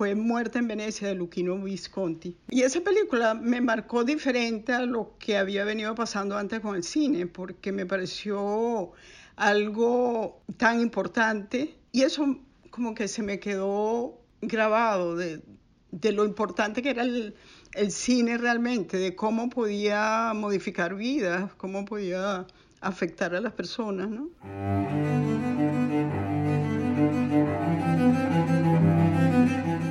fue Muerte en Venecia de Luchino Visconti. Y esa película me marcó diferente a lo que había venido pasando antes con el cine, porque me pareció algo tan importante y eso como que se me quedó grabado de, lo importante que era el, el cine realmente, de cómo podía modificar vidas, cómo podía afectar a las personas, ¿no?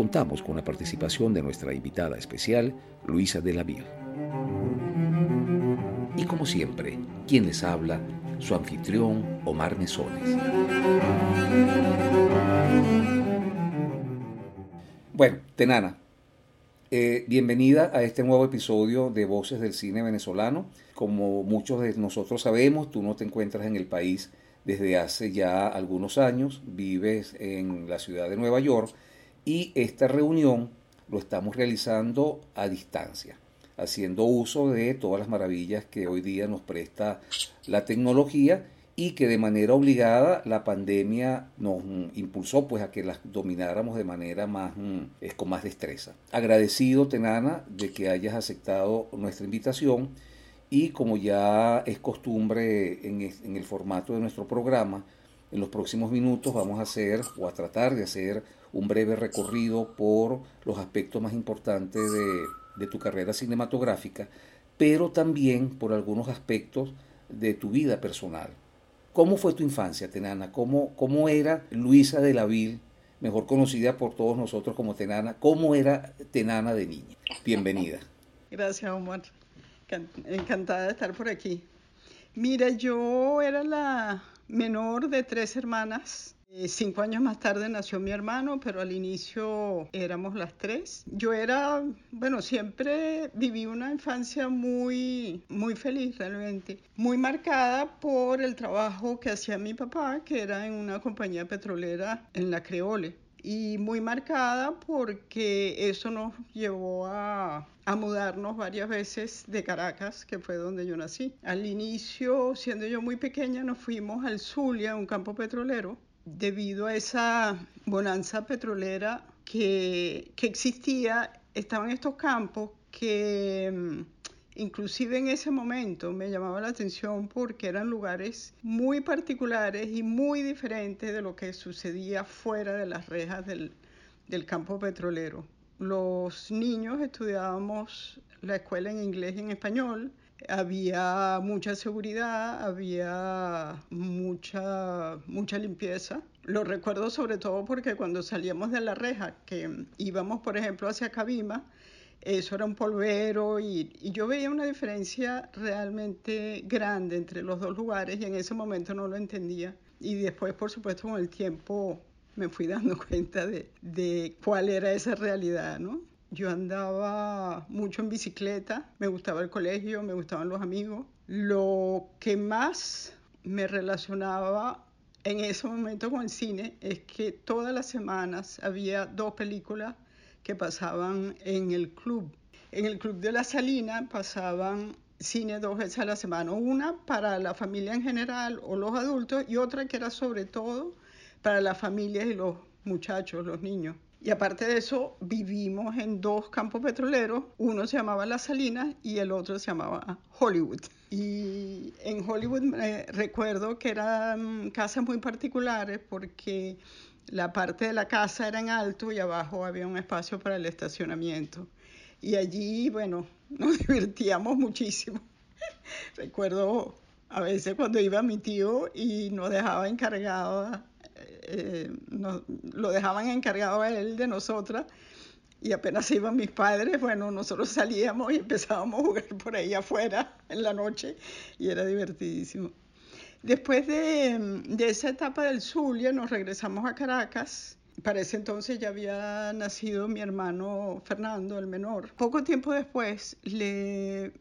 contamos con la participación de nuestra invitada especial, Luisa de la Ville. Y como siempre, quien les habla, su anfitrión Omar Mesones. Bueno, Tenana, eh, bienvenida a este nuevo episodio de Voces del Cine Venezolano. Como muchos de nosotros sabemos, tú no te encuentras en el país desde hace ya algunos años, vives en la ciudad de Nueva York y esta reunión lo estamos realizando a distancia, haciendo uso de todas las maravillas que hoy día nos presta la tecnología y que de manera obligada la pandemia nos impulsó pues a que las domináramos de manera más mm, con más destreza. Agradecido Tenana de que hayas aceptado nuestra invitación y como ya es costumbre en, en el formato de nuestro programa, en los próximos minutos vamos a hacer o a tratar de hacer un breve recorrido por los aspectos más importantes de, tu carrera cinematográfica, pero también por algunos aspectos de tu vida personal. ¿Cómo fue tu infancia, Tenana? ¿Cómo, cómo era Luisa de la Vil, mejor conocida por todos nosotros como Tenana? ¿Cómo era Tenana de niña? Bienvenida. Gracias, Omar. Encantada de estar por aquí. Mira, yo era la menor de tres hermanas. Eh, cinco años más tarde nació mi hermano, pero al inicio éramos las tres. Yo era, bueno, siempre viví una infancia muy, muy feliz realmente, muy marcada por el trabajo que hacía mi papá, que era en una compañía petrolera en la Creole y muy marcada porque eso nos llevó a, mudarnos varias veces de Caracas, que fue donde yo nací. Al inicio, siendo yo muy pequeña, nos fuimos al Zulia, un campo petrolero, debido a esa bonanza petrolera que, existía, estaban estos campos que mm, inclusive en ese momento me llamaba la atención porque eran lugares muy particulares y muy diferentes de lo que sucedía fuera de las rejas del, del campo petrolero. Los niños estudiábamos la escuela en inglés y en español, había mucha seguridad, había mucha, mucha limpieza. Lo recuerdo sobre todo porque cuando salíamos de la reja, que íbamos, por ejemplo, hacia Cabima, eso era un polvero y, yo veía una diferencia realmente grande entre los dos lugares y en ese momento no lo entendía. Y después, por supuesto, con el tiempo me fui dando cuenta de, de cuál era esa realidad, ¿no? Yo andaba mucho en bicicleta, me gustaba el colegio, me gustaban los amigos. Lo que más me relacionaba en ese momento con el cine es que todas las semanas había dos películas que pasaban en el club. En el club de la Salina pasaban cine dos veces a la semana, una para la familia en general o los adultos y otra que era sobre todo para las familias y los muchachos, los niños. Y aparte de eso, vivimos en dos campos petroleros. Uno se llamaba Las Salinas y el otro se llamaba Hollywood. Y en Hollywood recuerdo que eran casas muy particulares porque la parte de la casa era en alto y abajo había un espacio para el estacionamiento. Y allí, bueno, nos divertíamos muchísimo. recuerdo a veces cuando iba mi tío y nos dejaba encargada eh, lo dejaban encargado a él de nosotras y apenas iban mis padres, bueno, nosotros salíamos y empezábamos a jugar por ahí afuera en la noche y era divertidísimo. Después de, de esa etapa del Zulia nos regresamos a Caracas para ese entonces ya había nacido mi hermano Fernando, el menor. Poco tiempo después le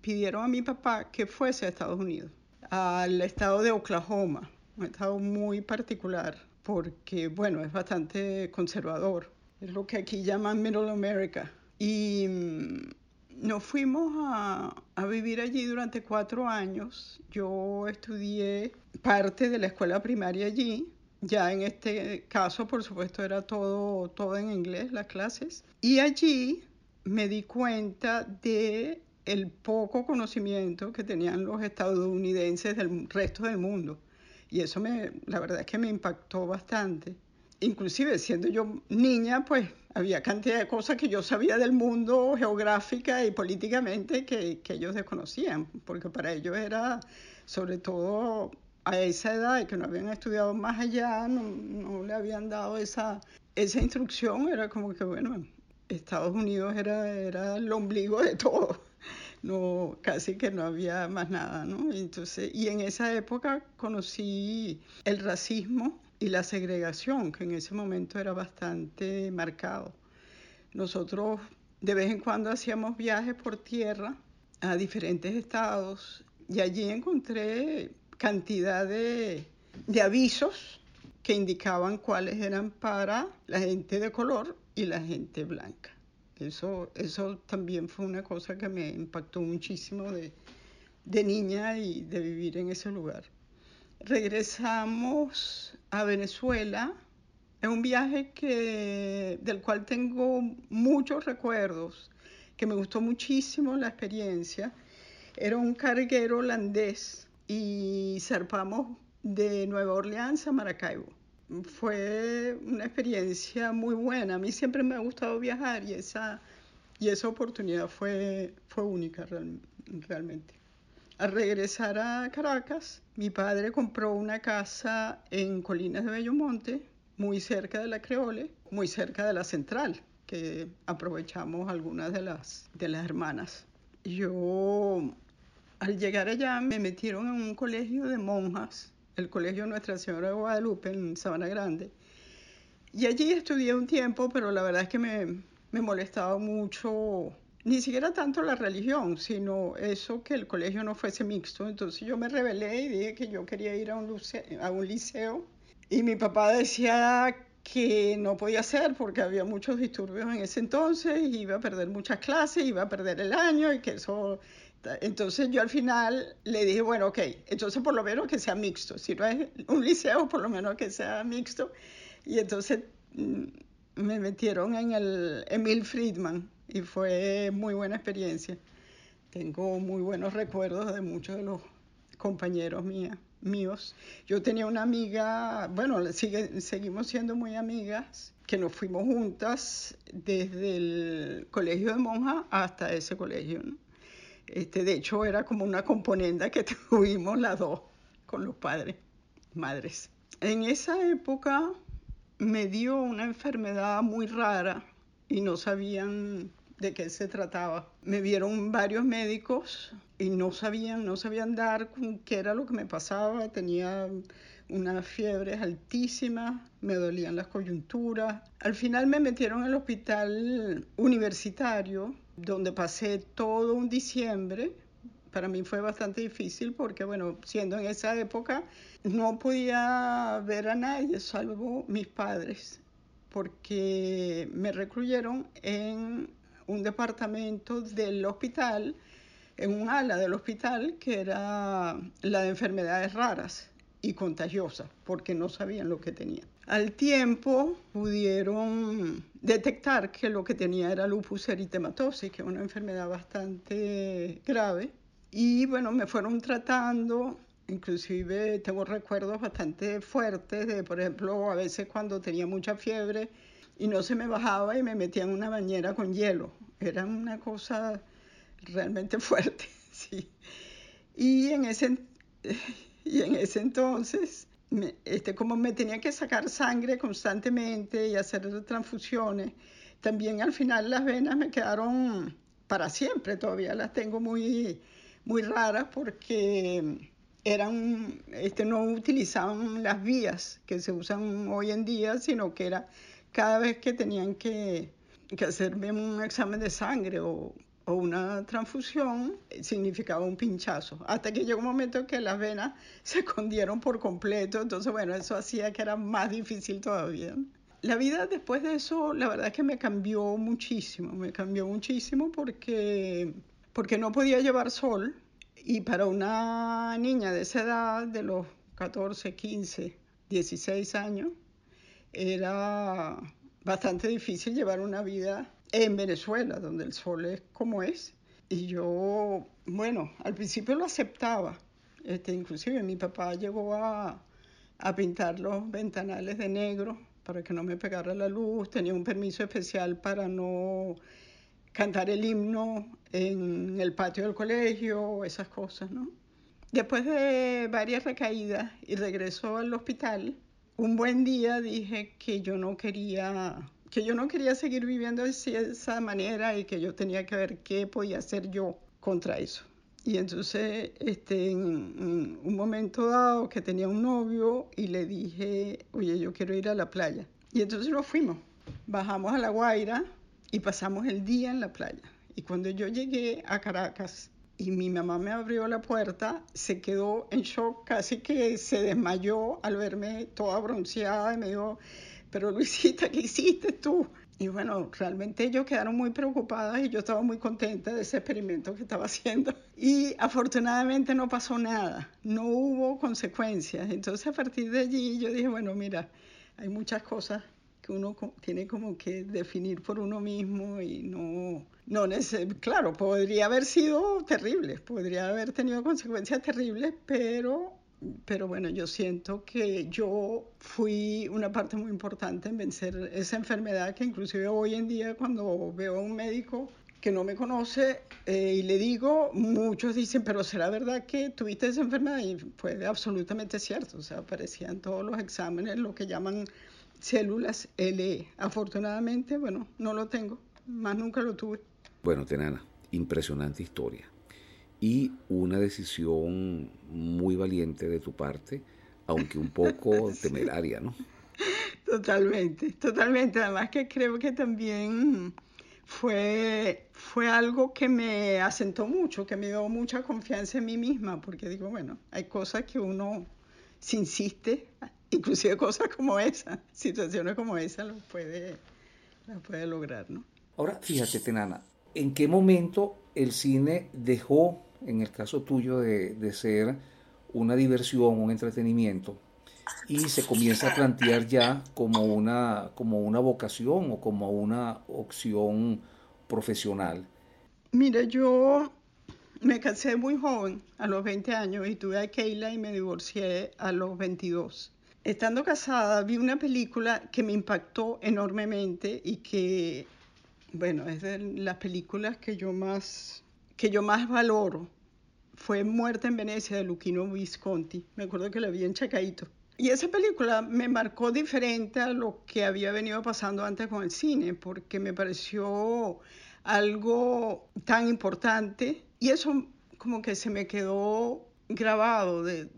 pidieron a mi papá que fuese a Estados Unidos, al estado de Oklahoma, un estado muy particular porque, bueno, es bastante conservador. Es lo que aquí llaman Middle America. Y mm, nos fuimos a, vivir allí durante cuatro años. Yo estudié parte de la escuela primaria allí. Ya en este caso, por supuesto, era todo, todo en inglés, las clases. Y allí me di cuenta de el poco conocimiento que tenían los estadounidenses del resto del mundo. Y eso me, la verdad es que me impactó bastante. Inclusive siendo yo niña, pues había cantidad de cosas que yo sabía del mundo geográfica y políticamente que, que ellos desconocían, porque para ellos era, sobre todo a esa edad, que no habían estudiado más allá, no, no le habían dado esa, esa instrucción, era como que, bueno, Estados Unidos era, era el ombligo de todo no, casi que no había más nada, ¿no? Entonces, y en esa época conocí el racismo y la segregación, que en ese momento era bastante marcado. Nosotros de vez en cuando hacíamos viajes por tierra a diferentes estados y allí encontré cantidad de, avisos que indicaban cuáles eran para la gente de color y la gente blanca. Eso, eso también fue una cosa que me impactó muchísimo de niña y de vivir en ese lugar. Regresamos a Venezuela en un viaje que, del cual tengo muchos recuerdos, que me gustó muchísimo la experiencia. Era un carguero holandés y zarpamos de Nueva Orleans a Maracaibo fue una experiencia muy buena. A mí siempre me ha gustado viajar y esa, y esa oportunidad fue, fue única realmente. Al regresar a Caracas, mi padre compró una casa en Colinas de Bellomonte, muy cerca de la Creole, muy cerca de la central, que aprovechamos algunas de las, de las hermanas. Yo, al llegar allá, me metieron en un colegio de monjas el Colegio Nuestra Señora de Guadalupe en Sabana Grande. Y allí estudié un tiempo, pero la verdad es que me, me molestaba mucho, ni siquiera tanto la religión, sino eso que el colegio no fuese mixto. Entonces yo me rebelé y dije que yo quería ir a un, liceo. Y mi papá decía que no podía ser porque había muchos disturbios en ese entonces, iba a perder muchas clases, iba a perder el año y que eso entonces yo al final le dije, bueno, ok, entonces por lo menos que sea mixto. Si no es un liceo, por lo menos que sea mixto. Y entonces mm, me metieron en el Emil Friedman y fue muy buena experiencia. Tengo muy buenos recuerdos de muchos de los compañeros míos. Yo tenía una amiga, bueno, sigue, seguimos siendo muy amigas, que nos fuimos juntas desde el colegio de monjas hasta ese colegio. Este, de hecho, era como una componenda que tuvimos las dos con los padres, madres. En esa época me dio una enfermedad muy rara y no sabían de qué se trataba. Me vieron varios médicos y no sabían, no sabían dar con qué era lo que me pasaba. Tenía unas fiebres altísimas, me dolían las coyunturas. Al final me metieron el hospital universitario donde pasé todo un diciembre. Para mí fue bastante difícil porque, bueno, siendo en esa época, no podía ver a nadie salvo mis padres, porque me recluyeron en un departamento del hospital, en un ala del hospital que era la de enfermedades raras y contagiosas, porque no sabían lo que tenían. Al tiempo pudieron detectar que lo que tenía era lupus eritematosis, que es una enfermedad bastante grave. Y bueno, me fueron tratando, inclusive tengo recuerdos bastante fuertes de, por ejemplo, a veces cuando tenía mucha fiebre y no se me bajaba y me metía en una bañera con hielo. Era una cosa realmente fuerte, sí. Y en ese, y en ese entonces este, como me tenía que sacar sangre constantemente y hacer transfusiones, también al final las venas me quedaron para siempre, todavía las tengo muy, muy raras porque eran, este, no utilizaban las vías que se usan hoy en día, sino que era cada vez que tenían que, que hacerme un examen de sangre o, o una transfusión significaba un pinchazo. Hasta que llegó un momento que las venas se escondieron por completo, entonces bueno, eso hacía que era más difícil todavía. La vida después de eso, la verdad es que me cambió muchísimo, me cambió muchísimo porque, porque no podía llevar sol y para una niña de esa edad, de los 14, 15, 16 años, era bastante difícil llevar una vida en Venezuela, donde el sol es como es. Y yo, bueno, al principio lo aceptaba. Este, inclusive mi papá llegó a, a pintar los ventanales de negro para que no me pegara la luz. Tenía un permiso especial para no cantar el himno en el patio del colegio, esas cosas, ¿no? Después de varias recaídas y regreso al hospital, un buen día dije que yo no quería que yo no quería seguir viviendo de esa manera y que yo tenía que ver qué podía hacer yo contra eso. Y entonces, este, en, un momento dado que tenía un novio y le dije, oye, yo quiero ir a la playa. Y entonces nos fuimos. Bajamos a La Guaira y pasamos el día en la playa. Y cuando yo llegué a Caracas y mi mamá me abrió la puerta, se quedó en shock, casi que se desmayó al verme toda bronceada y me dijo, pero Luisita, ¿qué hiciste tú? Y bueno, realmente ellos quedaron muy preocupadas y yo estaba muy contenta de ese experimento que estaba haciendo. Y afortunadamente no pasó nada, no hubo consecuencias. Entonces a partir de allí yo dije, bueno, mira, hay muchas cosas que uno tiene como que definir por uno mismo y no, no claro, podría haber sido terrible, podría haber tenido consecuencias terribles, pero pero bueno, yo siento que yo fui una parte muy importante en vencer esa enfermedad que inclusive hoy en día cuando veo a un médico que no me conoce eh, y le digo, muchos dicen, pero ¿será verdad que tuviste esa enfermedad? Y fue absolutamente cierto, o sea, aparecían todos los exámenes lo que llaman células LE. Afortunadamente, bueno, no lo tengo, más nunca lo tuve. Bueno, Tenana, impresionante historia y una decisión muy valiente de tu parte, aunque un poco temeraria, ¿no? Totalmente, totalmente. Además que creo que también fue, fue algo que me asentó mucho, que me dio mucha confianza en mí misma, porque digo, bueno, hay cosas que uno se insiste, inclusive cosas como esa, situaciones como esa, lo puede, puede lograr, ¿no? Ahora, fíjate, Tenana, ¿en qué momento el cine dejó en el caso tuyo de, de ser una diversión, un entretenimiento, y se comienza a plantear ya como una, como una vocación o como una opción profesional? Mira, yo me casé muy joven, a los 20 años, y tuve a Keila y me divorcié a los 22. Estando casada, vi una película que me impactó enormemente y que, bueno, es de las películas que yo más, que yo más valoro fue Muerte en Venecia de Luchino Visconti. Me acuerdo que la vi en Chacaito. Y esa película me marcó diferente a lo que había venido pasando antes con el cine, porque me pareció algo tan importante y eso como que se me quedó grabado de,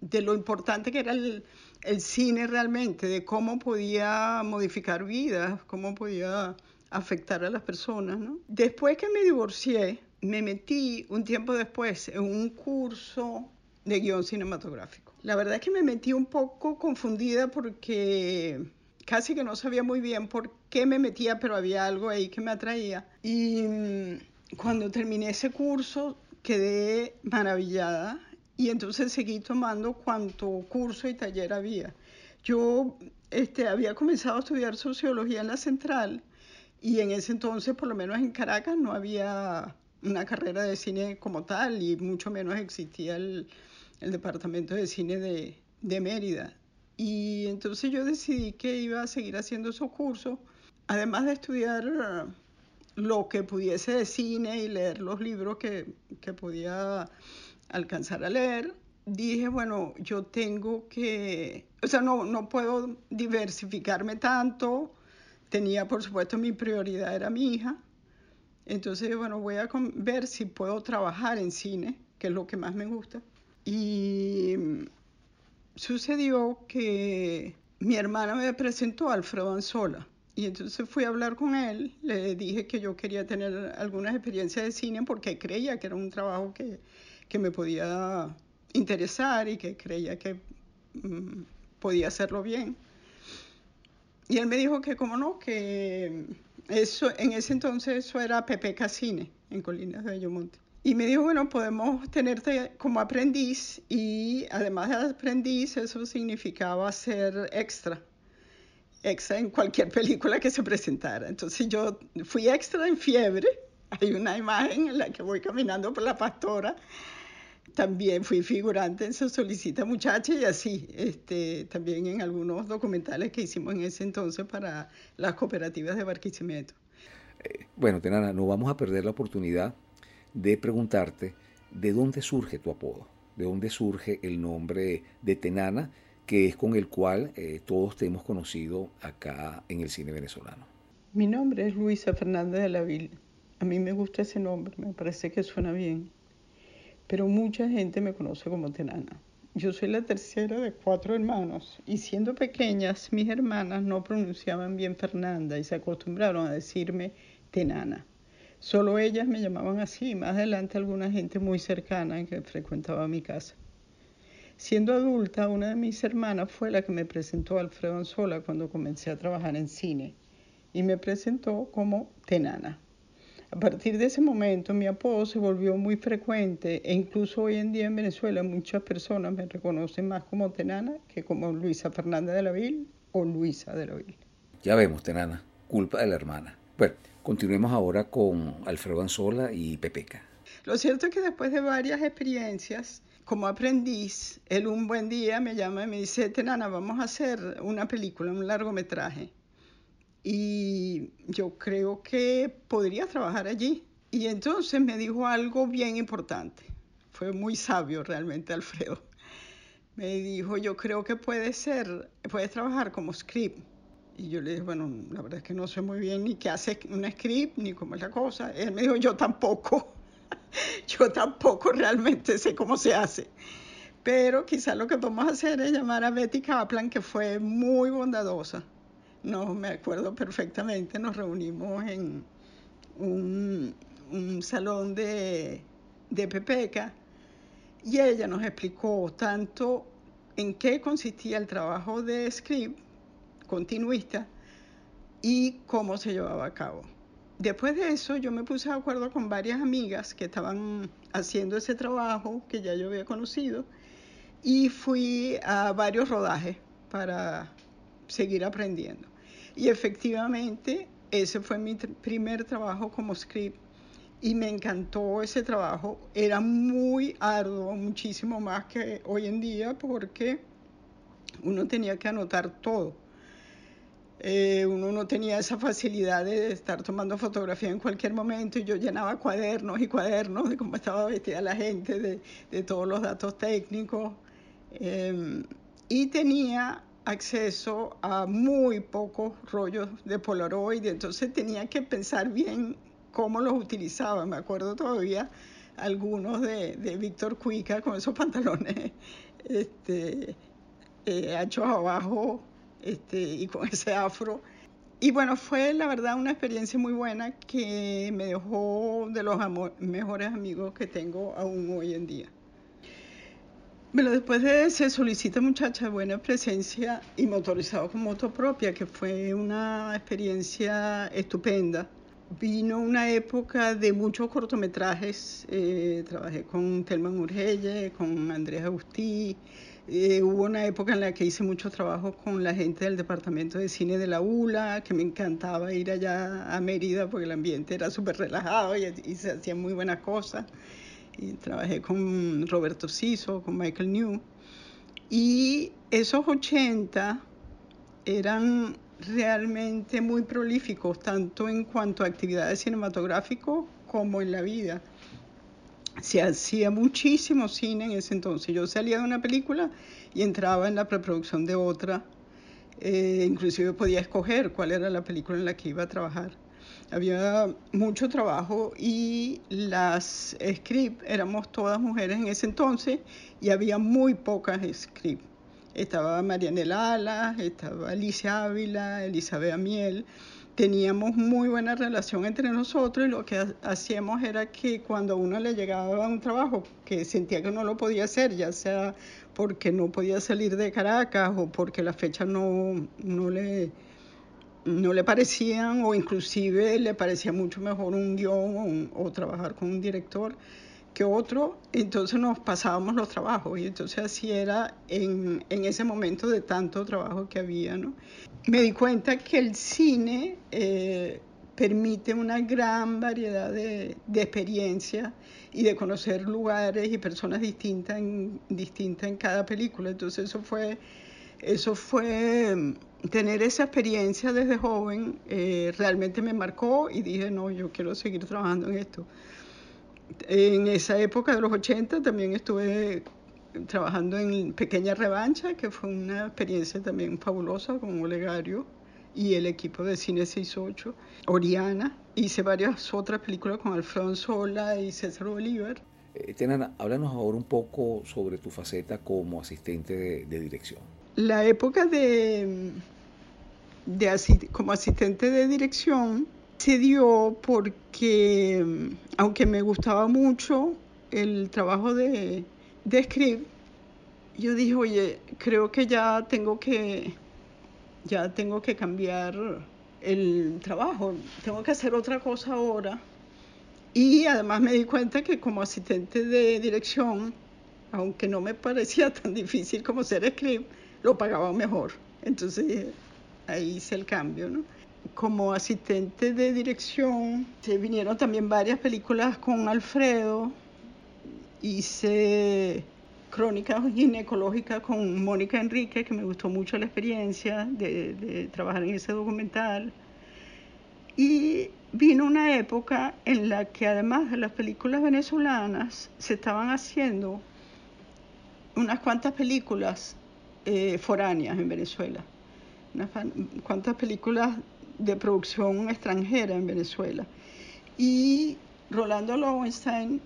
de lo importante que era el, el, cine realmente, de cómo podía modificar vidas, cómo podía afectar a las personas. Después que me divorcié, me metí un tiempo después en un curso de guion cinematográfico. La verdad es que me metí un poco confundida porque casi que no sabía muy bien por qué me metía, pero había algo ahí que me atraía. Y mm, cuando terminé ese curso quedé maravillada y entonces seguí tomando cuanto curso y taller había. Yo este, había comenzado a estudiar sociología en la central y en ese entonces, por lo menos en Caracas, no había una carrera de cine como tal y mucho menos existía el, el departamento de cine de, de, Mérida. Y entonces yo decidí que iba a seguir haciendo esos cursos, además de estudiar lo que pudiese de cine y leer los libros que, que podía alcanzar a leer. Dije, bueno, yo tengo que, o sea, no, no puedo diversificarme tanto. Tenía, por supuesto, mi prioridad era mi hija entonces, bueno, voy a ver si puedo trabajar en cine, que es lo que más me gusta. Y sucedió que mi hermana me presentó a Alfredo Anzola. Y entonces fui a hablar con él, le dije que yo quería tener algunas experiencias de cine porque creía que era un trabajo que, que me podía interesar y que creía que mm, podía hacerlo bien. Y él me dijo que, como no, que eso, en ese entonces eso era Pepe Cine en Colinas de Bellomonte. Y me dijo, bueno, podemos tenerte como aprendiz y además de aprendiz, eso significaba ser extra extra en cualquier película que se presentara. Entonces yo fui extra en fiebre. Hay una imagen en la que voy caminando por la pastora. También fui figurante en Se solicita muchacha y así, este, también en algunos documentales que hicimos en ese entonces para las cooperativas de Barquisimeto. Eh, bueno, Tenana, no vamos a perder la oportunidad de preguntarte de dónde surge tu apodo, de dónde surge el nombre de Tenana que es con el cual eh, todos te hemos conocido acá en el cine venezolano. Mi nombre es Luisa Fernández de la Ville. A mí me gusta ese nombre, me parece que suena bien. Pero mucha gente me conoce como Tenana. Yo soy la tercera de cuatro hermanos y siendo pequeñas mis hermanas no pronunciaban bien Fernanda y se acostumbraron a decirme Tenana. Solo ellas me llamaban así, más adelante alguna gente muy cercana que frecuentaba mi casa. Siendo adulta, una de mis hermanas fue la que me presentó a Alfredo Anzola cuando comencé a trabajar en cine y me presentó como Tenana. A partir de ese momento mi apodo se volvió muy frecuente e incluso hoy en día en Venezuela muchas personas me reconocen más como Tenana que como Luisa Fernández de la Vil o Luisa de la Vil. Ya vemos, Tenana, culpa de la hermana. Bueno, continuemos ahora con Alfredo Anzola y Pepeca. Lo cierto es que después de varias experiencias como aprendiz, él un buen día me llama y me dice, Tenana, vamos a hacer una película, un largometraje. Y yo creo que podría trabajar allí. Y entonces me dijo algo bien importante. Fue muy sabio realmente Alfredo. Me dijo, yo creo que puede ser, puedes trabajar como script. Y yo le dije, bueno, la verdad es que no sé muy bien ni qué hace un script, ni cómo es la cosa. Él me dijo, yo tampoco. yo tampoco realmente sé cómo se hace. Pero quizás lo que podemos hacer es llamar a Betty Kaplan, que fue muy bondadosa. No me acuerdo perfectamente, nos reunimos en un, salón de, de Pepeca y ella nos explicó tanto en qué consistía el trabajo de script continuista y cómo se llevaba a cabo. Después de eso yo me puse de acuerdo con varias amigas que estaban haciendo ese trabajo que ya yo había conocido y fui a varios rodajes para seguir aprendiendo. Y efectivamente ese fue mi primer trabajo como script. Y me encantó ese trabajo. Era muy arduo, muchísimo más que hoy en día porque uno tenía que anotar todo. Eh, uno no tenía esa facilidad de estar tomando fotografía en cualquier momento. Y yo llenaba cuadernos y cuadernos de cómo estaba vestida la gente, de, todos los datos técnicos. Em, y tenía acceso a muy pocos rollos de Polaroid, entonces tenía que pensar bien cómo los utilizaba. Me acuerdo todavía algunos de, de Víctor Cuica con esos pantalones este, eh, hechos abajo este, y con ese afro. Y bueno, fue la verdad una experiencia muy buena que me dejó de los mejores amigos que tengo aún hoy en día. Bueno, después de Se solicita muchacha buena presencia y motorizado con moto propia, que fue una experiencia estupenda. Vino una época de muchos cortometrajes, eh, trabajé con Telma Urgelle, con Andrés Agustí, eh, hubo una época en la que hice mucho trabajo con la gente del departamento de cine de la ULA, que me encantaba ir allá a Mérida porque el ambiente era súper relajado y, se hacían muy buenas cosas. Y trabajé con Roberto Siso, con Michael New. Y esos 80 eran realmente muy prolíficos, tanto en cuanto a actividades cinematográficas como en la vida se hacía muchísimo cine en ese entonces. Yo salía de una película y entraba en la preproducción de otra. Eh, inclusive podía escoger cuál era la película en la que iba a trabajar. Había mucho trabajo y las script éramos todas mujeres en ese entonces y había muy pocas script. Estaba Marianela Alas, estaba Alicia Ávila, Elizabeth Amiel. Teníamos muy buena relación entre nosotros y lo que hacíamos era que cuando a uno le llegaba un trabajo que sentía que no lo podía hacer, ya sea porque no podía salir de Caracas o porque las fechas no, no le no le parecían o inclusive le parecía mucho mejor un guion o, trabajar con un director que otro, entonces nos pasábamos los trabajos y entonces así era en, ese momento de tanto trabajo que había. ¿no? Me di cuenta que el cine eh, permite una gran variedad de, de experiencias y de conocer lugares y personas distintas en, distintas en cada película. Entonces eso fue, eso fue tener esa experiencia desde joven eh, realmente me marcó y dije, no, yo quiero seguir trabajando en esto. En esa época de los 80 también estuve trabajando en Pequeña Revancha, que fue una experiencia también fabulosa con Olegario y el equipo de Cine 68, Oriana. Hice varias otras películas con Alfredo Sola y César Bolívar. Eh, Tenana, háblanos ahora un poco sobre tu faceta como asistente de dirección. La época de como asistente de dirección se dio porque, aunque me gustaba mucho el trabajo de, de script, yo dije, oye, creo que ya tengo que, ya tengo que cambiar el trabajo, tengo que hacer otra cosa ahora. Y además me di cuenta que como asistente de dirección, aunque no me parecía tan difícil como ser script, lo pagaba mejor. Entonces ahí hice el cambio, ¿no? Como asistente de dirección, se vinieron también varias películas con Alfredo, hice crónicas ginecológicas con Mónica Enrique, que me gustó mucho la experiencia de, de trabajar en ese documental. Y vino una época en la que además de las películas venezolanas, se estaban haciendo unas cuantas películas eh, foráneas en Venezuela unas cuantas películas de producción extranjera en Venezuela. Y Rolando Lowenstein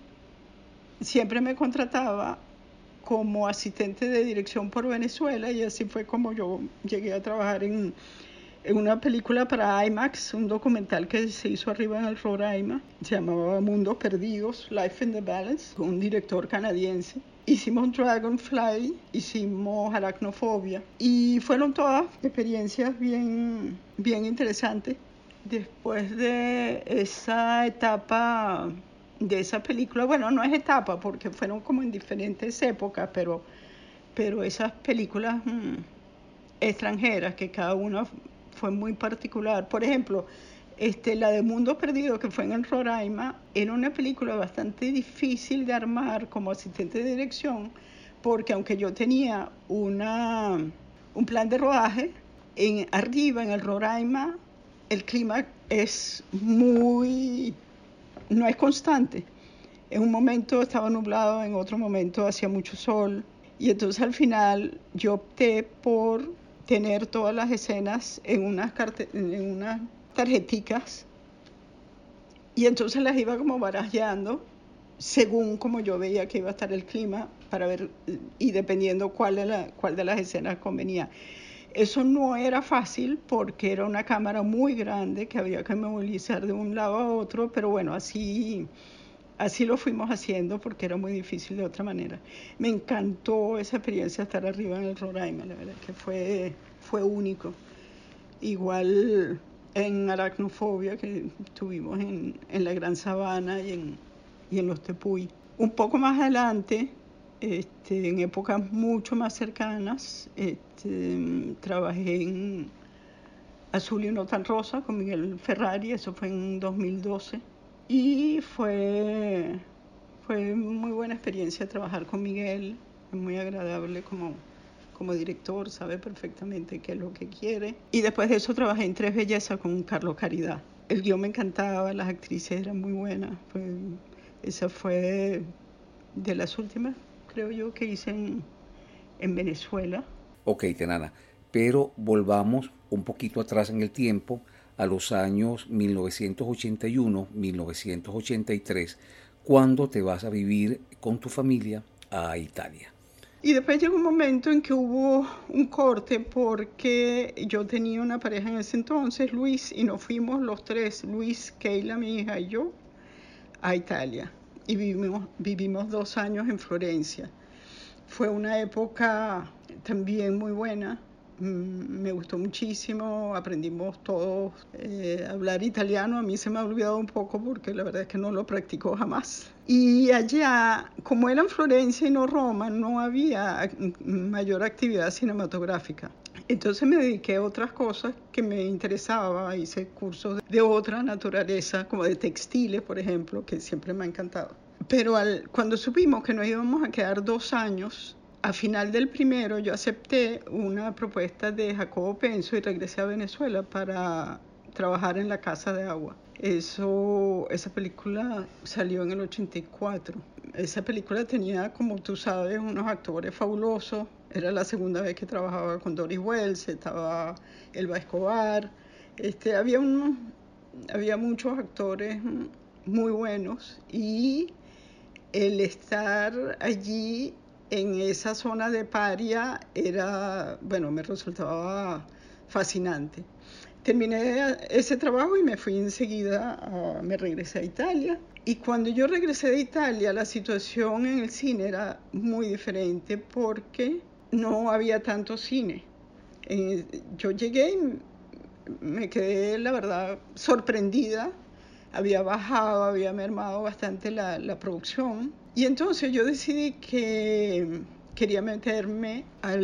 siempre me contrataba como asistente de dirección por Venezuela y así fue como yo llegué a trabajar en una película para IMAX, un documental que se hizo arriba en el Roraima, se llamaba Mundos Perdidos, Life in the Balance, con un director canadiense. Hicimos Dragonfly, hicimos Aracnofobia y fueron todas experiencias bien, bien interesantes. Después de esa etapa de esa película, bueno, no es etapa porque fueron como en diferentes épocas, pero, pero esas películas mm, extranjeras que cada una fue muy particular. Por ejemplo, este, la de Mundo Perdido, que fue en el Roraima, era una película bastante difícil de armar como asistente de dirección, porque aunque yo tenía un plan de rodaje, en, arriba en el Roraima el clima es muy, no es constante. En un momento estaba nublado, en otro momento hacía mucho sol. Y entonces al final yo opté por tener todas las escenas en unas, en unas tarjeticas y entonces las iba como barajeando según como yo veía que iba a estar el clima para ver y dependiendo cuál la, cuál de las escenas convenía. Eso no era fácil porque era una cámara muy grande que había que movilizar de un lado a otro, pero bueno, así, así lo fuimos haciendo porque era muy difícil de otra manera. Me encantó esa experiencia estar arriba en el Roraima, la verdad que fue, fue único. Igual en aracnofobia que tuvimos en, en la Gran Sabana y en, y en los Tepuy. Un poco más adelante, este, en épocas mucho más cercanas, este, trabajé en Azul y no tan rosa con Miguel Ferrari, eso fue en 2012. Y fue, fue muy buena experiencia trabajar con Miguel, muy agradable como como director, sabe perfectamente qué es lo que quiere. Y después de eso trabajé en Tres Bellezas con Carlos Caridad. El guion me encantaba, las actrices eran muy buenas. esa fue de las últimas, creo yo, que hice en, en Venezuela. Ok, Tenana, pero volvamos un poquito atrás en el tiempo a los años 1981-1983, cuando te vas a vivir con tu familia a Italia. Y después llegó un momento en que hubo un corte porque yo tenía una pareja en ese entonces, Luis, y nos fuimos los tres, Luis, Keila, mi hija y yo, a Italia. Y vivimos, vivimos dos años en Florencia. Fue una época también muy buena, me gustó muchísimo, aprendimos todos eh, a hablar italiano, a mí se me ha olvidado un poco porque la verdad es que no lo practicó jamás. Y allá, como era en Florencia y no Roma, no había mayor actividad cinematográfica. Entonces me dediqué a otras cosas que me interesaban, hice cursos de otra naturaleza, como de textiles, por ejemplo, que siempre me ha encantado. Pero al, cuando supimos que nos íbamos a quedar dos años, a final del primero yo acepté una propuesta de Jacobo Penso y regresé a Venezuela para trabajar en la Casa de Agua. Eso, esa película salió en el 84. Esa película tenía, como tú sabes, unos actores fabulosos. Era la segunda vez que trabajaba con Doris Wells, estaba Elba Escobar. Este, había, había muchos actores muy buenos y el estar allí en esa zona de paria era, bueno, me resultaba fascinante. Terminé ese trabajo y me fui enseguida, me regresé a Italia. Y cuando yo regresé de Italia, la situación en el cine era muy diferente porque no había tanto cine. Eh, yo llegué y me quedé, la verdad, sorprendida. Había bajado, había mermado bastante la, la producción y entonces yo decidí que quería meterme a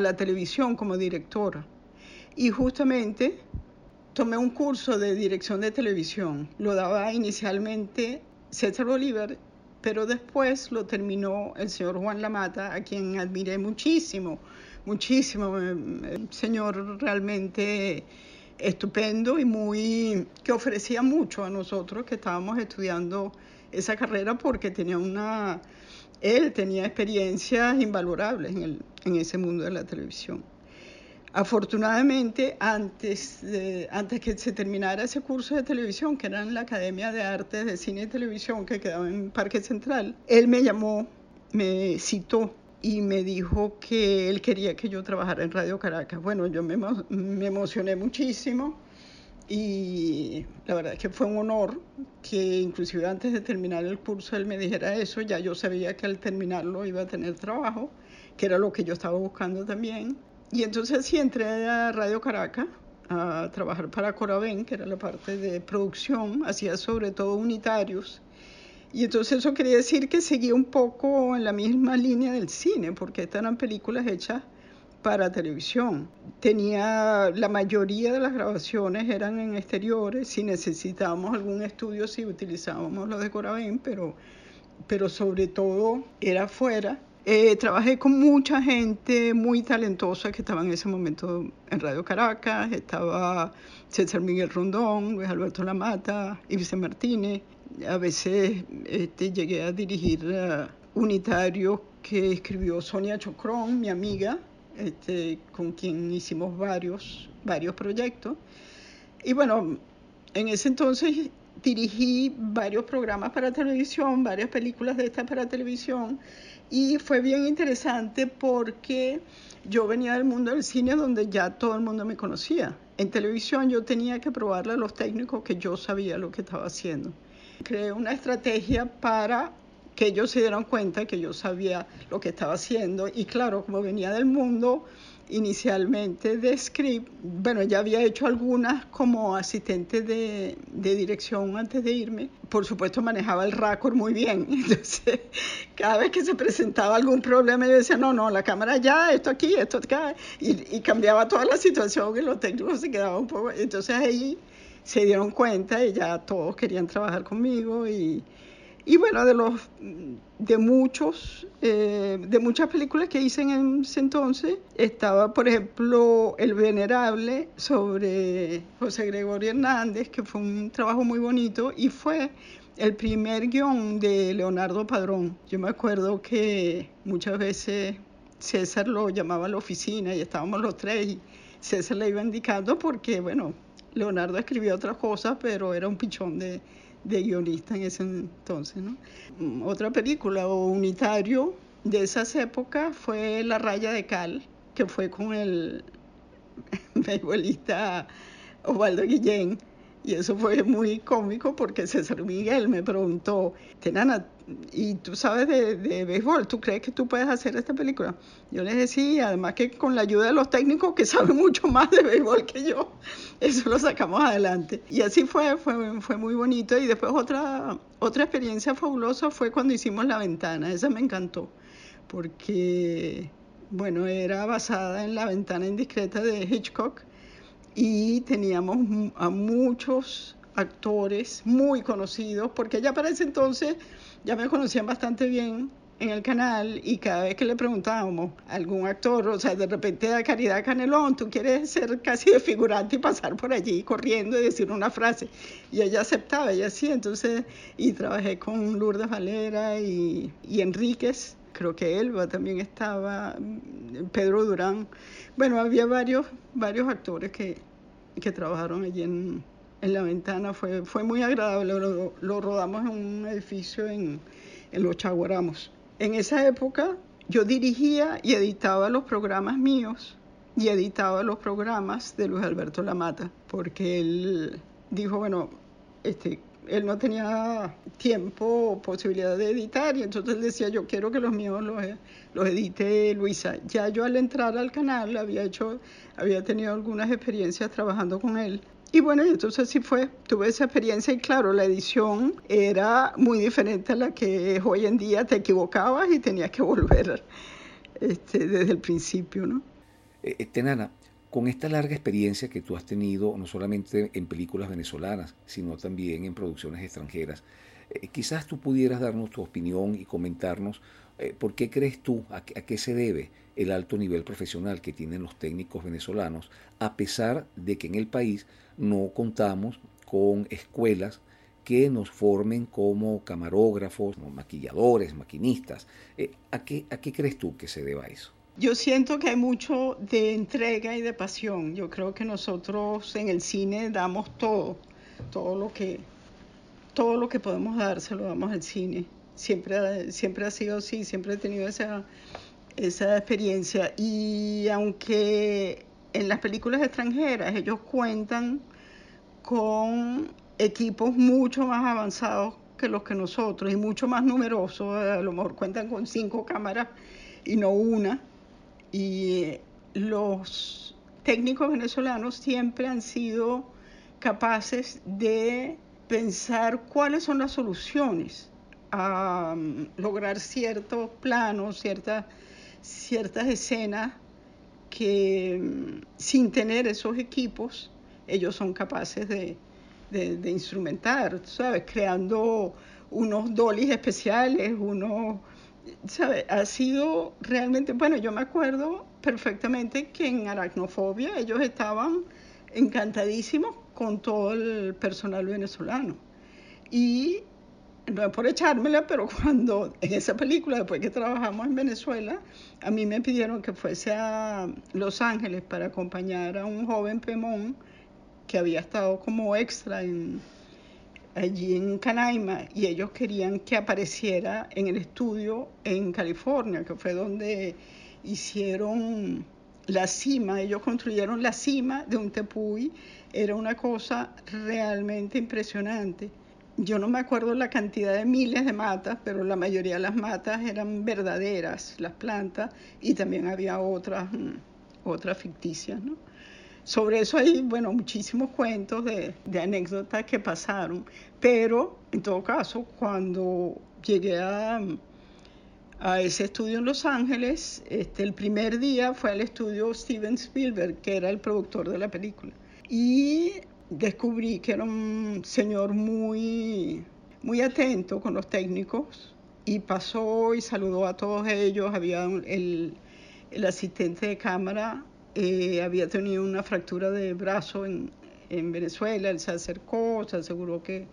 la televisión como directora. Y justamente tomé un curso de dirección de televisión. Lo daba inicialmente César Bolívar, pero después lo terminó el señor Juan Lamata, a quien admiré muchísimo, muchísimo. Un señor realmente estupendo y muy que ofrecía mucho a nosotros que estábamos estudiando esa carrera porque tenía una, él tenía experiencias invalorables en, el, en ese mundo de la televisión. Afortunadamente, antes, antes que se terminara ese curso de televisión, que era en la Academia de Artes de Cine y Televisión, que quedaba en Parque Central, él me llamó, me citó y me dijo que él quería que yo trabajara en Radio Caracas. Bueno, yo me, me emocioné muchísimo y la verdad es que fue un honor que inclusive antes de terminar el curso él me dijera eso, ya yo sabía que al terminarlo iba a tener trabajo, que era lo que yo estaba buscando también. Y entonces sí entré a Radio Caracas a trabajar para Coraven, que era la parte de producción, hacía sobre todo unitarios. Y entonces eso quería decir que seguía un poco en la misma línea del cine, porque estas eran películas hechas para televisión. Tenía la mayoría de las grabaciones eran en exteriores, si necesitábamos algún estudio sí utilizábamos los de Coravén, pero, pero sobre todo era afuera. Eh, trabajé con mucha gente muy talentosa que estaba en ese momento en Radio Caracas, estaba César Miguel Rondón, Luis Alberto Lamata, Ibice Martínez. A veces este, llegué a dirigir uh, unitarios que escribió Sonia Chocrón, mi amiga, este, con quien hicimos varios, varios proyectos. Y bueno, en ese entonces dirigí varios programas para televisión, varias películas de estas para televisión, y fue bien interesante porque yo venía del mundo del cine donde ya todo el mundo me conocía. En televisión yo tenía que probarle a los técnicos que yo sabía lo que estaba haciendo. Creé una estrategia para que ellos se dieron cuenta que yo sabía lo que estaba haciendo y claro, como venía del mundo inicialmente de script, bueno, ya había hecho algunas como asistente de, de dirección antes de irme, por supuesto manejaba el récord muy bien, entonces cada vez que se presentaba algún problema yo decía, no, no, la cámara ya, esto aquí, esto acá, y, y cambiaba toda la situación y los técnicos se quedaban un poco, entonces ahí se dieron cuenta y ya todos querían trabajar conmigo y y bueno, de los de muchos, eh, de muchas películas que hice en ese entonces, estaba, por ejemplo, El Venerable sobre José Gregorio Hernández, que fue un trabajo muy bonito y fue el primer guion de Leonardo Padrón. Yo me acuerdo que muchas veces César lo llamaba a la oficina y estábamos los tres y César le iba indicando porque, bueno, Leonardo escribía otras cosas, pero era un pichón de, de guionista en ese entonces. ¿no? Mm, otra película o unitario de esas épocas fue La raya de cal, que fue con el beisbolista Osvaldo Guillén. Y eso fue muy cómico porque César Miguel me preguntó, Tenana, ¿y tú sabes de, de, béisbol? ¿Tú crees que tú puedes hacer esta película? Yo le dije, sí, además que con la ayuda de los técnicos que saben mucho más de béisbol que yo, eso lo sacamos adelante. Y así fue, fue, fue muy bonito. Y después otra, otra experiencia fabulosa fue cuando hicimos La Ventana, esa me encantó, porque, bueno, era basada en La Ventana Indiscreta de Hitchcock y teníamos a muchos actores muy conocidos, porque ya para ese entonces ya me conocían bastante bien en el canal y cada vez que le preguntábamos a algún actor, o sea, de repente a Caridad Canelón, tú quieres ser casi de figurante y pasar por allí corriendo y decir una frase. Y ella aceptaba, ella sí, entonces, y trabajé con Lourdes Valera y, y Enríquez, creo que Elba también estaba, Pedro Durán. Bueno, había varios, varios actores que, que trabajaron allí en, en, la ventana. Fue, fue muy agradable. Lo, rodamos en un edificio en, en Los Chaguaramos. En esa época yo dirigía y editaba los programas míos y editaba los programas de Luis Alberto Lamata, porque él dijo, bueno, este, él no tenía tiempo o posibilidad de editar y entonces él decía yo quiero que los míos los, los edite Luisa. Ya yo al entrar al canal había hecho, había tenido algunas experiencias trabajando con él. Y bueno, entonces sí fue, tuve esa experiencia y claro, la edición era muy diferente a la que es hoy en día, te equivocabas y tenías que volver este, desde el principio, ¿no? Eh, Tenana, con esta larga experiencia que tú has tenido, no solamente en películas venezolanas, sino también en producciones extranjeras, eh, quizás tú pudieras darnos tu opinión y comentarnos eh, por qué crees tú, a, a, qué se debe el alto nivel profesional que tienen los técnicos venezolanos, a pesar de que en el país no contamos con escuelas que nos formen como camarógrafos, maquilladores, maquinistas. Eh, ¿a, qué, ¿A qué crees tú que se deba eso? Yo siento que hay mucho de entrega y de pasión. Yo creo que nosotros en el cine damos todo, todo lo que, todo lo que podemos dar se lo damos al cine. Siempre, siempre ha sido así, siempre he tenido esa, esa experiencia. Y aunque en las películas extranjeras ellos cuentan con equipos mucho más avanzados que los que nosotros y mucho más numerosos, a lo mejor cuentan con cinco cámaras y no una. Y los técnicos venezolanos siempre han sido capaces de pensar cuáles son las soluciones a um, lograr ciertos planos, ciertas, ciertas escenas que um, sin tener esos equipos ellos son capaces de, de, de instrumentar, ¿sabes? Creando unos dolis especiales, unos ¿sabe? Ha sido realmente, bueno, yo me acuerdo perfectamente que en Aracnofobia ellos estaban encantadísimos con todo el personal venezolano. Y no es por echármela, pero cuando en esa película, después que trabajamos en Venezuela, a mí me pidieron que fuese a Los Ángeles para acompañar a un joven Pemón que había estado como extra en, allí en Canaima y ellos querían que apareciera en el estudio en California, que fue donde hicieron la cima, ellos construyeron la cima de un tepuy, era una cosa realmente impresionante. Yo no me acuerdo la cantidad de miles de matas, pero la mayoría de las matas eran verdaderas, las plantas, y también había otras, mm, otras ficticias, ¿no? Sobre eso hay, bueno, muchísimos cuentos de, de, anécdotas que pasaron, pero en todo caso, cuando llegué a, ese estudio en Los Ángeles, este, el primer día fue al estudio Steven Spielberg, que era el productor de la película, y descubrí que era un señor muy, muy atento con los técnicos, y pasó y saludó a todos ellos, había el, el asistente de cámara eh, había tenido una fractura de brazo en, en, Venezuela, él se acercó, se aseguró que,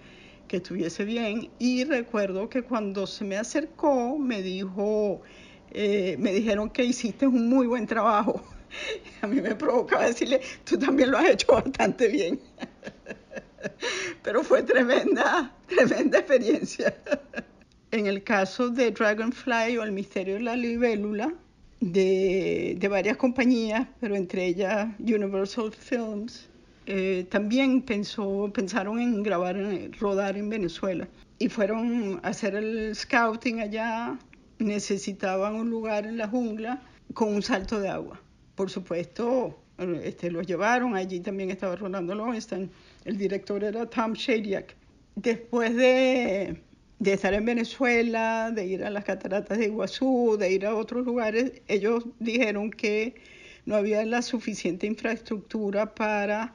que, estuviese bien. Y recuerdo que cuando se me acercó me dijo, eh, me dijeron que hiciste un muy buen trabajo. A mí me provocaba decirle, tú también lo has hecho bastante bien. Pero fue tremenda, tremenda experiencia. En el caso de Dragonfly o El misterio de la libélula, de, de varias compañías, pero entre ellas Universal Films, eh, también pensó, pensaron en grabar, rodar en Venezuela. Y fueron a hacer el scouting allá, necesitaban un lugar en la jungla con un salto de agua. Por supuesto, este, los llevaron, allí también estaba Rolando Lowenstein, el director era Tom Shadyac. Después de, de estar en Venezuela, de ir a las cataratas de Iguazú, de ir a otros lugares, ellos dijeron que no había la suficiente infraestructura para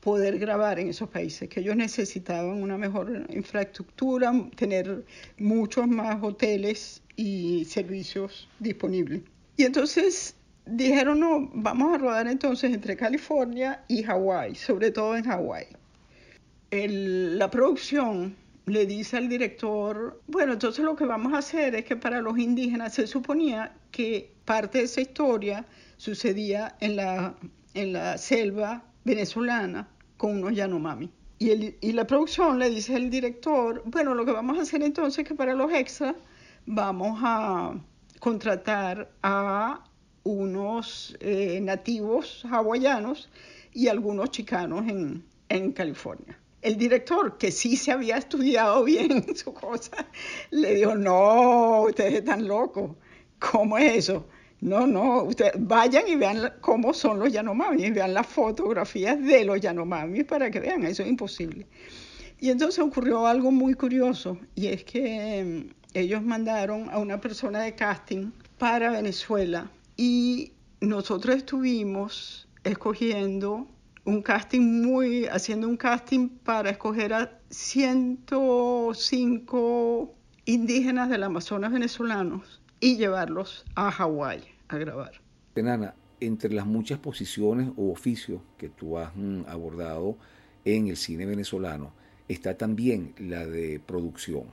poder grabar en esos países, que ellos necesitaban una mejor infraestructura, tener muchos más hoteles y servicios disponibles. Y entonces dijeron, no, vamos a rodar entonces entre California y Hawái, sobre todo en Hawái. La producción le dice al director, bueno, entonces lo que vamos a hacer es que para los indígenas se suponía que parte de esa historia sucedía en la, en la selva venezolana con unos Yanomami. Y, el, y la producción le dice al director, bueno, lo que vamos a hacer entonces es que para los extras vamos a contratar a unos eh, nativos hawaianos y algunos chicanos en, en California. El director, que sí se había estudiado bien su cosa, le dijo, no, ustedes están locos, ¿cómo es eso? No, no, ustedes vayan y vean cómo son los Yanomami, vean las fotografías de los Yanomami para que vean, eso es imposible. Y entonces ocurrió algo muy curioso, y es que mm, ellos mandaron a una persona de casting para Venezuela y nosotros estuvimos escogiendo un casting muy, haciendo un casting para escoger a 105 indígenas del Amazonas venezolanos y llevarlos a Hawái a grabar. Tenana, entre las muchas posiciones o oficios que tú has mm, abordado en el cine venezolano, está también la de producción.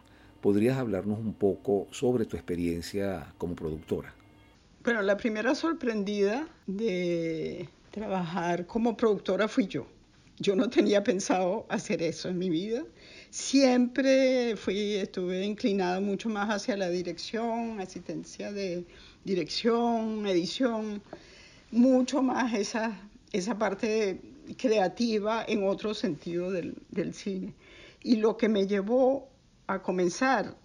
¿Podrías hablarnos un poco sobre tu experiencia como productora? Bueno, la primera sorprendida de trabajar como productora fui yo. Yo no tenía pensado hacer eso en mi vida. Siempre fui, estuve inclinada mucho más hacia la dirección, asistencia de dirección, edición, mucho más esa, esa parte creativa en otro sentido del, del cine. Y lo que me llevó a comenzar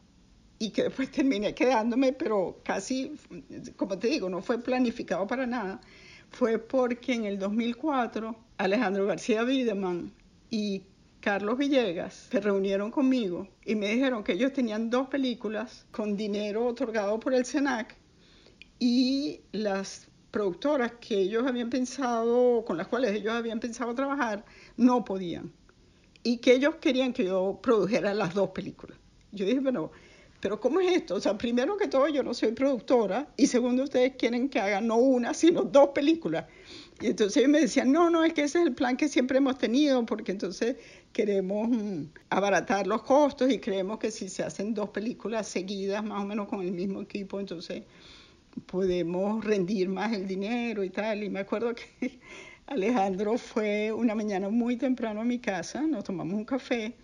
y que después terminé quedándome, pero casi, como te digo, no fue planificado para nada, fue porque en el 2004 Alejandro García Wiedemann y Carlos Villegas se reunieron conmigo y me dijeron que ellos tenían dos películas con dinero otorgado por el SENAC y las productoras que ellos habían pensado, con las cuales ellos habían pensado trabajar, no podían. Y que ellos querían que yo produjera las dos películas. Yo dije, bueno, pero ¿cómo es esto? O sea, primero que todo yo no soy productora y segundo ustedes quieren que haga no una, sino dos películas. Y entonces me decían, no, no, es que ese es el plan que siempre hemos tenido, porque entonces queremos mm, abaratar los costos y creemos que si se hacen dos películas seguidas, más o menos con el mismo equipo, entonces podemos rendir más el dinero y tal. Y me acuerdo que Alejandro fue una mañana muy temprano a mi casa, nos tomamos un café,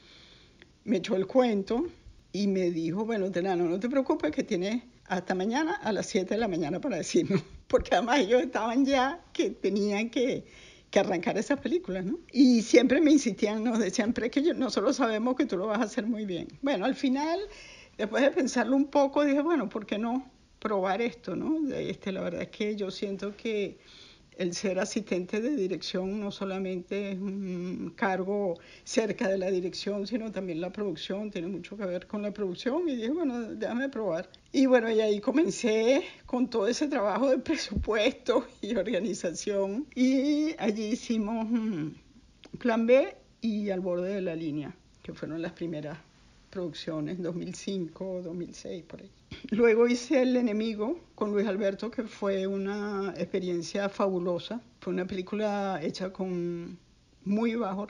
me echó el cuento y me dijo, bueno, Tenano, no te preocupes que tienes hasta mañana a las 7 de la mañana para decirnos, porque además ellos estaban ya que tenían que, que arrancar esas películas, ¿no? Y siempre me insistían, nos decían, pero es que nosotros sabemos que tú lo vas a hacer muy bien. Bueno, al final, después de pensarlo un poco, dije, bueno, ¿por qué no probar esto, no? Este, la verdad es que yo siento que el ser asistente de dirección no solamente es un cargo cerca de la dirección, sino también la producción, tiene mucho que ver con la producción y dije, bueno, déjame probar. Y bueno, y ahí comencé con todo ese trabajo de presupuesto y organización y allí hicimos Plan B y Al borde de la línea, que fueron las primeras producciones, 2005, 2006, por ahí. Luego hice El enemigo con Luis Alberto, que fue una experiencia fabulosa. Fue una película hecha con muy bajo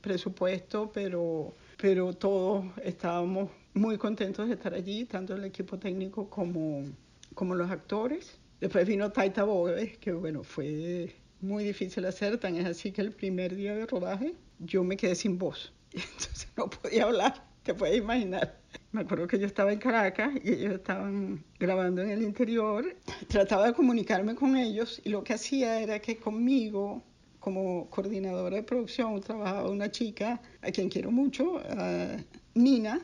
presupuesto, pero, pero todos estábamos muy contentos de estar allí, tanto el equipo técnico como, como los actores. Después vino Taita Bóves, que bueno, fue muy difícil hacer, tan es así que el primer día de rodaje yo me quedé sin voz. Entonces no podía hablar, te puedes imaginar. Me acuerdo que yo estaba en Caracas y ellos estaban grabando en el interior. Trataba de comunicarme con ellos y lo que hacía era que conmigo, como coordinadora de producción, trabajaba una chica a quien quiero mucho, Nina,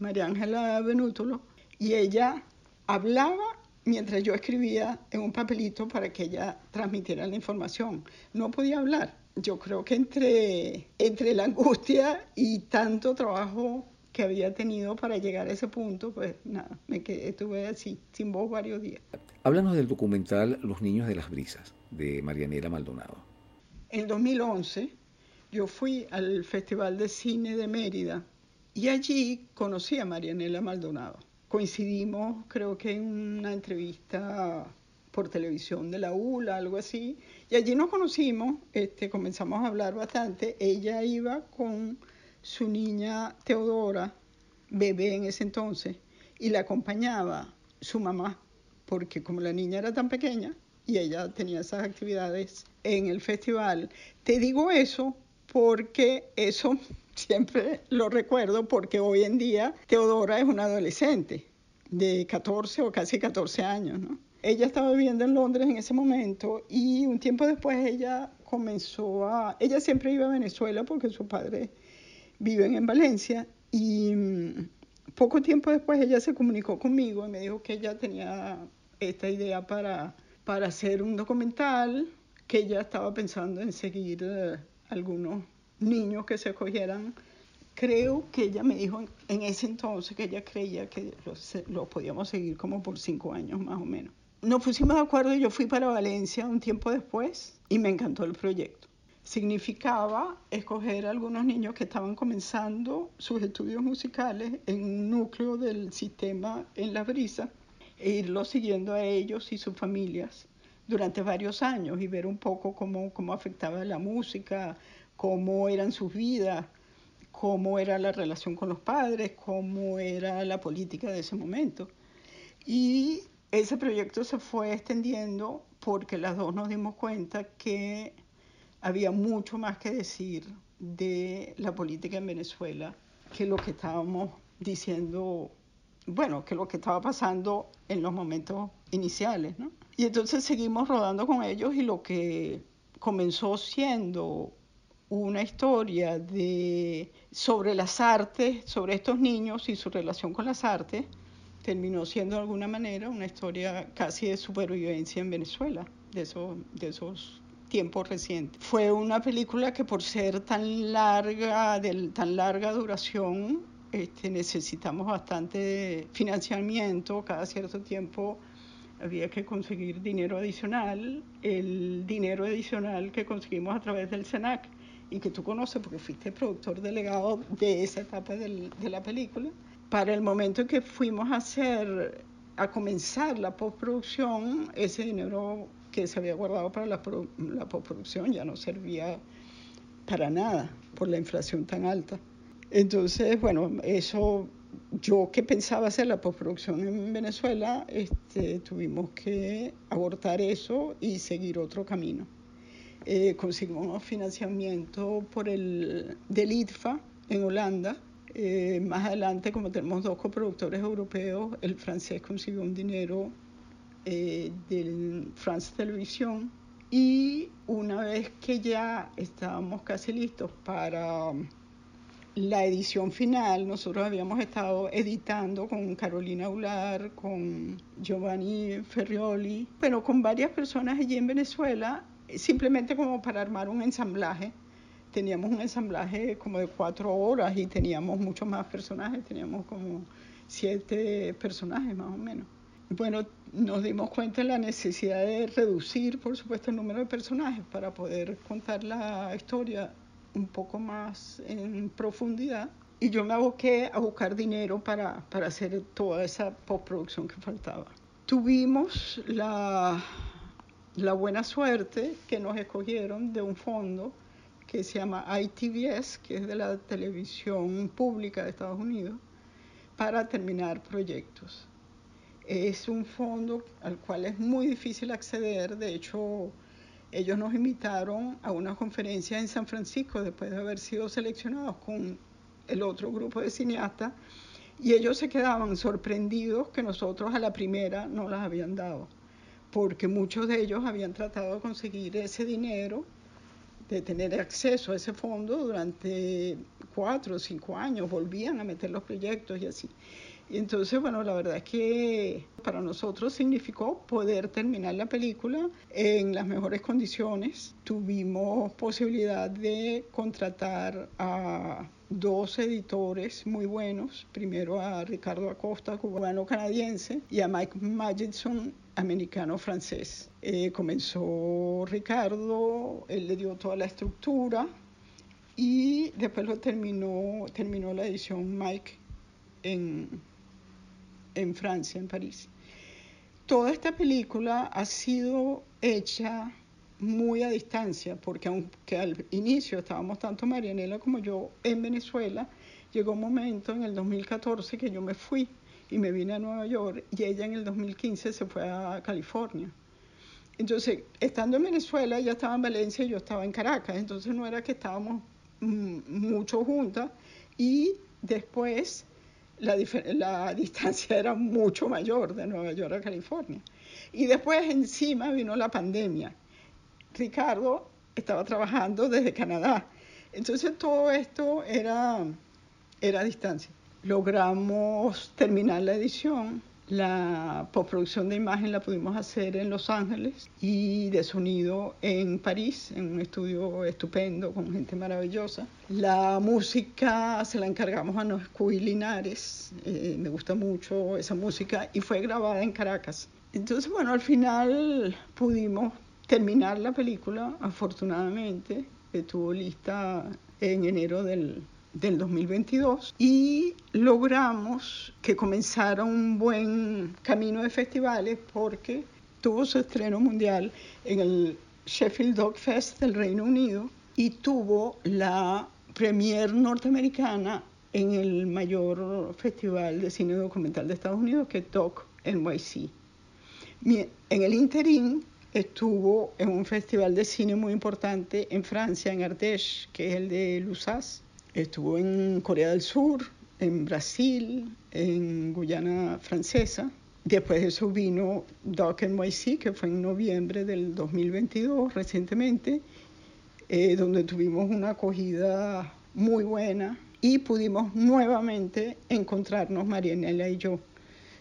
María Ángela Benútulo, y ella hablaba mientras yo escribía en un papelito para que ella transmitiera la información. No podía hablar. Yo creo que entre, entre la angustia y tanto trabajo que había tenido para llegar a ese punto, pues nada, me quedé, estuve así, sin voz varios días. Háblanos del documental Los Niños de las Brisas, de Marianela Maldonado. En 2011 yo fui al Festival de Cine de Mérida y allí conocí a Marianela Maldonado. Coincidimos, creo que en una entrevista por televisión de la ULA, algo así, y allí nos conocimos, este, comenzamos a hablar bastante. Ella iba con su niña Teodora, bebé en ese entonces, y la acompañaba su mamá, porque como la niña era tan pequeña y ella tenía esas actividades en el festival, te digo eso porque eso siempre lo recuerdo porque hoy en día Teodora es una adolescente de 14 o casi 14 años, ¿no? Ella estaba viviendo en Londres en ese momento y un tiempo después ella comenzó a... Ella siempre iba a Venezuela porque sus padres viven en Valencia y mm, poco tiempo después ella se comunicó conmigo y me dijo que ella tenía esta idea para, para hacer un documental, que ella estaba pensando en seguir eh, algunos niños que se escogieran. Creo que ella me dijo en, ese entonces que ella creía que los, los podíamos seguir como por cinco años más o menos. Nos pusimos de acuerdo y yo fui para Valencia un tiempo después y me encantó el proyecto. Significaba escoger a algunos niños que estaban comenzando sus estudios musicales en un núcleo del sistema en la brisa e irlos siguiendo a ellos y sus familias durante varios años y ver un poco cómo, cómo afectaba la música, cómo eran sus vidas, cómo era la relación con los padres, cómo era la política de ese momento. Y ese proyecto se fue extendiendo porque las dos nos dimos cuenta que había mucho más que decir de la política en Venezuela que lo que estábamos diciendo, bueno, que lo que estaba pasando en los momentos iniciales, ¿no? Y entonces seguimos rodando con ellos y lo que comenzó siendo una historia de, sobre las artes, sobre estos niños y su relación con las artes, terminó siendo de alguna manera una historia casi de supervivencia en Venezuela, de esos, de esos tiempos recientes. Fue una película que por ser tan larga, de tan larga duración, este, necesitamos bastante financiamiento, cada cierto tiempo había que conseguir dinero adicional, el dinero adicional que conseguimos a través del SENAC y que tú conoces porque fuiste productor delegado de esa etapa del, de la película. Para el momento en que fuimos a hacer, a comenzar la postproducción, ese dinero que se había guardado para la, la postproducción ya no servía para nada por la inflación tan alta. Entonces, bueno, eso, yo que pensaba hacer la postproducción en Venezuela, este, tuvimos que abortar eso y seguir otro camino eh, conseguimos financiamiento por el, del ITFA en Holanda. Eh, más adelante, como tenemos dos coproductores europeos, el francés consiguió un dinero eh, France Television y una vez que ya estábamos casi listos para la edición final, nosotros habíamos estado editando con Carolina Ular, con Giovanni Ferrioli, pero con varias personas allí en Venezuela simplemente como para armar un ensamblaje. Teníamos un ensamblaje como de cuatro horas y teníamos muchos más personajes, teníamos como siete personajes más o menos. Bueno, nos dimos cuenta de la necesidad de reducir, por supuesto, el número de personajes para poder contar la historia un poco más en profundidad. Y yo me aboqué a buscar dinero para, para hacer toda esa postproducción que faltaba. Tuvimos la la buena suerte que nos escogieron de un fondo que se llama ITVS, que es de la televisión pública de Estados Unidos, para terminar proyectos. Es un fondo al cual es muy difícil acceder, de hecho ellos nos invitaron a una conferencia en San Francisco después de haber sido seleccionados con el otro grupo de cineastas y ellos se quedaban sorprendidos que nosotros a la primera no las habían dado, porque muchos de ellos habían tratado de conseguir ese dinero, de tener acceso a ese fondo durante cuatro o cinco años, volvían a meter los proyectos y así. Y entonces, bueno, la verdad es que para nosotros significó poder terminar la película en las mejores condiciones. Tuvimos posibilidad de contratar a dos editores muy buenos, primero a Ricardo Acosta, cubano-canadiense, y a Mike Magidson, americano-francés. Eh, comenzó Ricardo, él le dio toda la estructura y después lo terminó, terminó la edición Mike en en Francia, en París. Toda esta película ha sido hecha muy a distancia, porque aunque al inicio estábamos tanto Marianela como yo en Venezuela, llegó un momento en el 2014 que yo me fui y me vine a Nueva York y ella en el 2015 se fue a California. Entonces, estando en Venezuela, ella estaba en Valencia y yo estaba en Caracas, entonces no era que estábamos mm, mucho juntas y después la, distancia era mucho mayor de Nueva York a California. Y después encima vino la pandemia. Ricardo estaba trabajando desde Canadá. Entonces todo esto era, era a distancia. Logramos terminar la edición la postproducción de imagen la pudimos hacer en Los Ángeles y de sonido en París, en un estudio estupendo con gente maravillosa. La música se la encargamos a Noscuy Linares, eh, me gusta mucho esa música y fue grabada en Caracas. Entonces, bueno, al final pudimos terminar la película, afortunadamente, estuvo lista en enero del del 2022 y logramos que comenzara un buen camino de festivales porque tuvo su estreno mundial en el Sheffield Dog Fest del Reino Unido y tuvo la premier norteamericana en el mayor festival de cine documental de Estados Unidos que es Doc NYC. En el interín estuvo en un festival de cine muy importante en Francia, en Ardèche, que es el de Lussas, Estuvo en Corea del Sur, en Brasil, en Guyana Francesa. Después de eso vino Doc NYC, que fue en noviembre del 2022, recientemente, eh, donde tuvimos una acogida muy buena y pudimos nuevamente encontrarnos Marianela y yo. O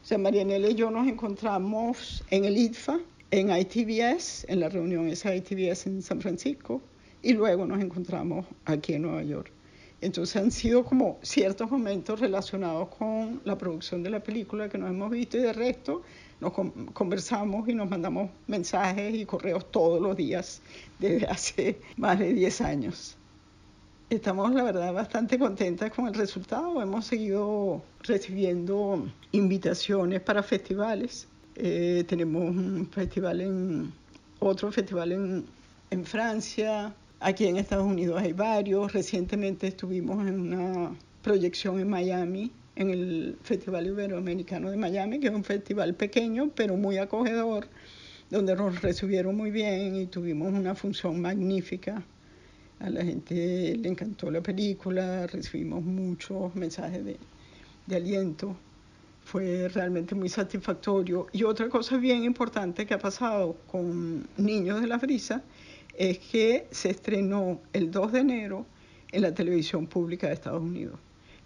sea, Marianela y yo nos encontramos en el ITFA, en ITVS, en la reunión esa ITVS en San Francisco, y luego nos encontramos aquí en Nueva York. Entonces han sido como ciertos momentos relacionados con la producción de la película que nos hemos visto y de resto nos conversamos y nos mandamos mensajes y correos todos los días desde hace más de 10 años. Estamos, la verdad, bastante contentas con el resultado. Hemos seguido recibiendo invitaciones para festivales. Eh, tenemos un festival en, otro festival en, en Francia, Aquí en Estados Unidos hay varios. Recientemente estuvimos en una proyección en Miami, en el Festival Iberoamericano de Miami, que es un festival pequeño pero muy acogedor, donde nos recibieron muy bien y tuvimos una función magnífica. A la gente le encantó la película, recibimos muchos mensajes de, de aliento. Fue realmente muy satisfactorio. Y otra cosa bien importante que ha pasado con Niños de la Brisa es que se estrenó el 2 de enero en la televisión pública de Estados Unidos.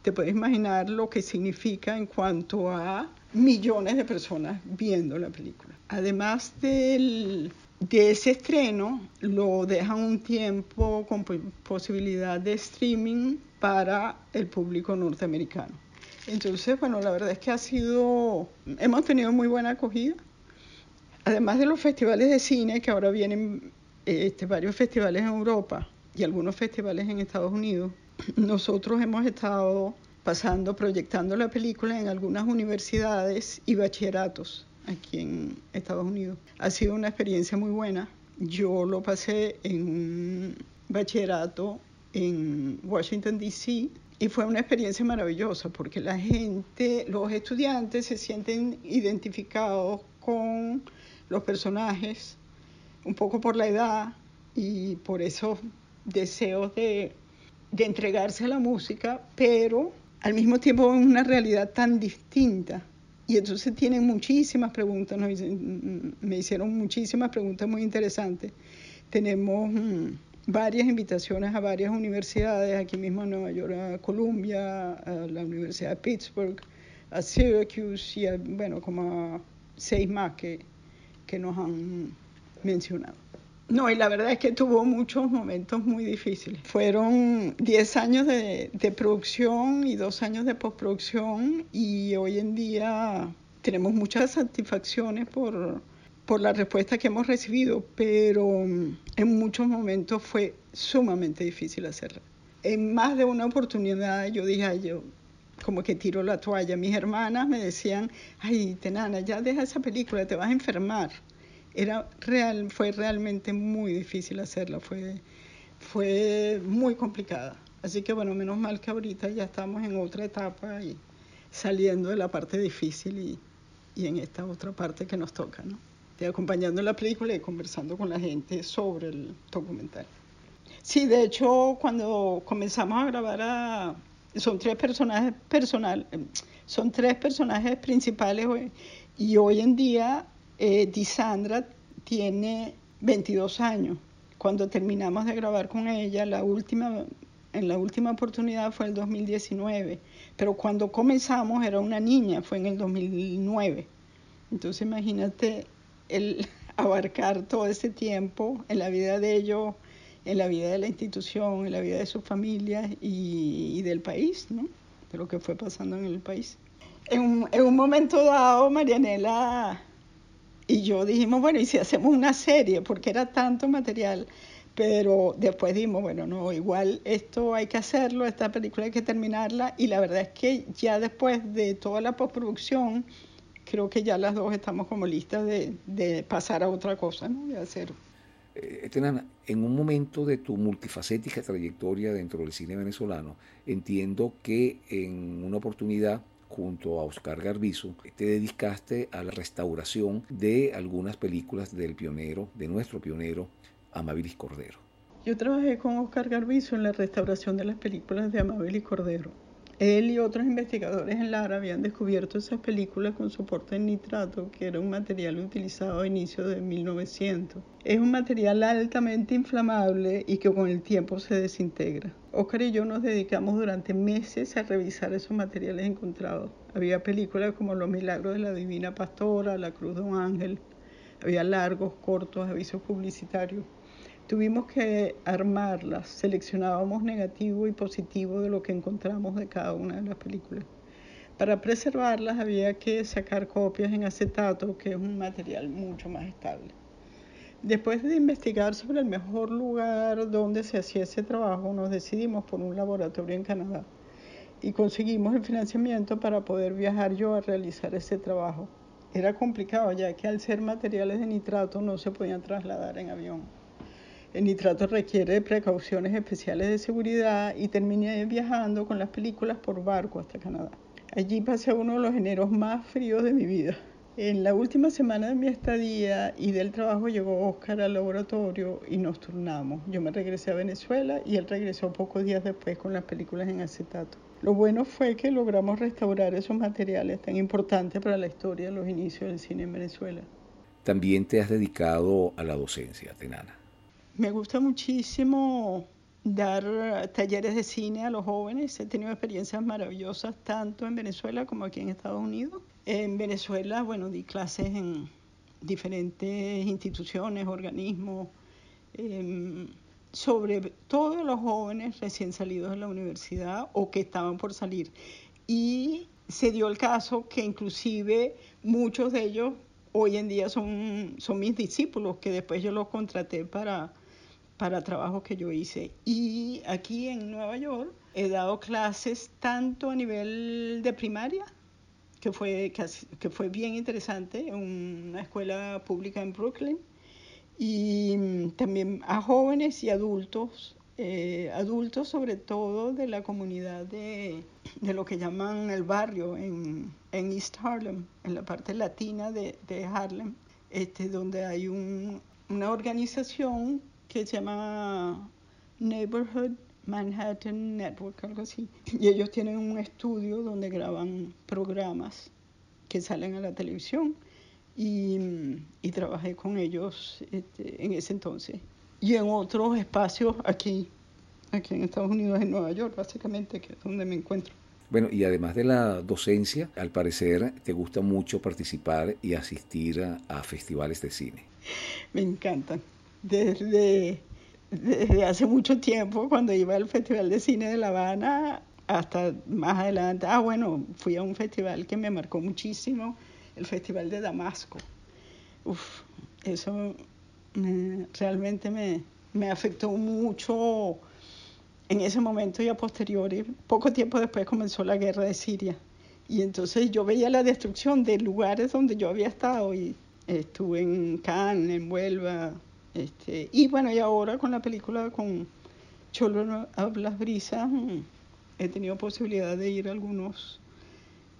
Te puedes imaginar lo que significa en cuanto a millones de personas viendo la película. Además del, de ese estreno, lo dejan un tiempo con posibilidad de streaming para el público norteamericano. Entonces, bueno, la verdad es que ha sido, hemos tenido muy buena acogida. Además de los festivales de cine que ahora vienen este, varios festivales en Europa y algunos festivales en Estados Unidos, nosotros hemos estado pasando, proyectando la película en algunas universidades y bachilleratos aquí en Estados Unidos. Ha sido una experiencia muy buena. Yo lo pasé en un bachillerato en Washington, D.C. Y fue una experiencia maravillosa porque la gente, los estudiantes se sienten identificados con los personajes un poco por la edad y por esos deseos de, entregarse a la música, pero al mismo tiempo es una realidad tan distinta. Y entonces tienen muchísimas preguntas, me hicieron muchísimas preguntas muy interesantes. Tenemos mm, varias invitaciones a varias universidades, aquí mismo en Nueva York, a Columbia, a la Universidad de Pittsburgh, a Syracuse y bueno, como a seis más que, que nos han mencionado. No, y la verdad es que tuvo muchos momentos muy difíciles. Fueron 10 años de, producción y dos años de postproducción y hoy en día tenemos muchas satisfacciones por, por la respuesta que hemos recibido, pero en muchos momentos fue sumamente difícil hacerla. En más de una oportunidad yo dije, yo como que tiro la toalla. Mis hermanas me decían, ay, Tenana, ya deja esa película, te vas a enfermar. Era real, fue realmente muy difícil hacerla, fue, fue muy complicada. Así que bueno, menos mal que ahorita ya estamos en otra etapa y saliendo de la parte difícil y, y en esta otra parte que nos toca, ¿no? De acompañando la película y conversando con la gente sobre el documental. Sí, de hecho, cuando comenzamos a grabar a, son tres personajes personal, son tres personajes principales y hoy en día eh, Disandra tiene 22 años. Cuando terminamos de grabar con ella, la última, en la última oportunidad fue el 2019, pero cuando comenzamos era una niña, fue en el 2009. Entonces imagínate el abarcar todo ese tiempo en la vida de ellos en la vida de la institución, en la vida de sus familias y, del país, ¿no? de lo que fue pasando en el país. En un, en un momento dado, Marianela y yo dijimos, bueno, ¿y si hacemos una serie? Porque era tanto material. Pero después dijimos, bueno, no, igual esto hay que hacerlo, esta película hay que terminarla. Y la verdad es que ya después de toda la postproducción, creo que ya las dos estamos como listas de, de pasar a otra cosa, ¿no? De hacer eh, Tenana, en un momento de tu multifacética trayectoria dentro del cine venezolano, entiendo que en una oportunidad junto a Oscar Garbizo, te dedicaste a la restauración de algunas películas del pionero, de nuestro pionero, Amabilis Cordero. Yo trabajé con Oscar Garbizo en la restauración de las películas de Amabilis Cordero. Él y otros investigadores en Lara habían descubierto esas películas con soporte en nitrato, que era un material utilizado a inicios de 1900. Es un material altamente inflamable y que con el tiempo se desintegra. Oscar y yo nos dedicamos durante meses a revisar esos materiales encontrados. Había películas como Los Milagros de la Divina Pastora, La Cruz de un Ángel. Había largos, cortos, avisos publicitarios. Tuvimos que armarlas, seleccionábamos negativo y positivo de lo que encontramos de cada una de las películas. Para preservarlas había que sacar copias en acetato, que es un material mucho más estable. Después de investigar sobre el mejor lugar donde se hacía ese trabajo, nos decidimos por un laboratorio en Canadá y conseguimos el financiamiento para poder viajar yo a realizar ese trabajo. Era complicado ya que al ser materiales de nitrato no se podían trasladar en avión. El nitrato requiere precauciones especiales de seguridad y terminé viajando con las películas por barco hasta Canadá. Allí pasé uno de los eneros más fríos de mi vida. En la última semana de mi estadía y del trabajo llegó Oscar al laboratorio y nos turnamos. Yo me regresé a Venezuela y él regresó pocos días después con las películas en acetato. Lo bueno fue que logramos restaurar esos materiales tan importantes para la historia de los inicios del cine en Venezuela. También te has dedicado a la docencia, Tenana. Me gusta muchísimo dar talleres de cine a los jóvenes. He tenido experiencias maravillosas tanto en Venezuela como aquí en Estados Unidos. En Venezuela, bueno, di clases en diferentes instituciones, organismos, em, sobre todo los jóvenes recién salidos de la universidad o que estaban por salir. Y se dio el caso que inclusive muchos de ellos hoy en día son, son mis discípulos, que después yo los contraté para para trabajos que yo hice. Y aquí en Nueva York he dado clases tanto a nivel de primaria, que fue, que fue bien interesante, en una escuela pública en Brooklyn, y también a jóvenes y adultos, eh, adultos sobre todo de la comunidad de, de, lo que llaman el barrio en, en East Harlem, en la parte latina de, de Harlem, este, donde hay un una organización que se llama Neighborhood Manhattan Network, algo así. Y ellos tienen un estudio donde graban programas que salen a la televisión y, y trabajé con ellos este, en ese entonces. Y en otros espacios aquí, aquí en Estados Unidos, en Nueva York, básicamente, que es donde me encuentro. Bueno, y además de la docencia, al parecer te gusta mucho participar y asistir a, a festivales de cine. Me encantan. Desde desde hace mucho tiempo, cuando iba al Festival de Cine de La Habana, hasta más adelante, ah, bueno, fui a un festival que me marcó muchísimo, el Festival de Damasco. Uf, eso realmente me, me afectó mucho en ese momento y a posteriori. Poco tiempo después comenzó la guerra de Siria. Y entonces yo veía la destrucción de lugares donde yo había estado y estuve en Cannes, en Huelva, este, y bueno, y ahora con la película con Cholo of las Brisas, mm, he tenido posibilidad de ir a algunos,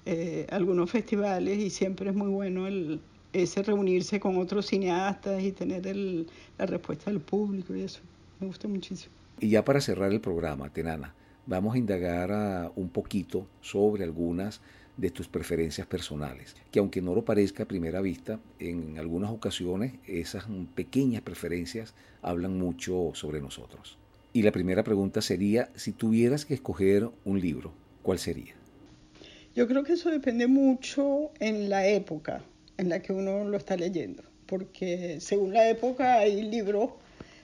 eh, algunos festivales y siempre es muy bueno el, ese reunirse con otros cineastas y tener el, la respuesta del público y eso. Me gusta muchísimo. Y ya para cerrar el programa, Tenana, vamos a indagar un poquito sobre algunas de tus preferencias personales, que aunque no lo parezca a primera vista, en algunas ocasiones esas pequeñas preferencias hablan mucho sobre nosotros. Y la primera pregunta sería, si tuvieras que escoger un libro, ¿cuál sería? Yo creo que eso depende mucho en la época en la que uno lo está leyendo, porque según la época hay libros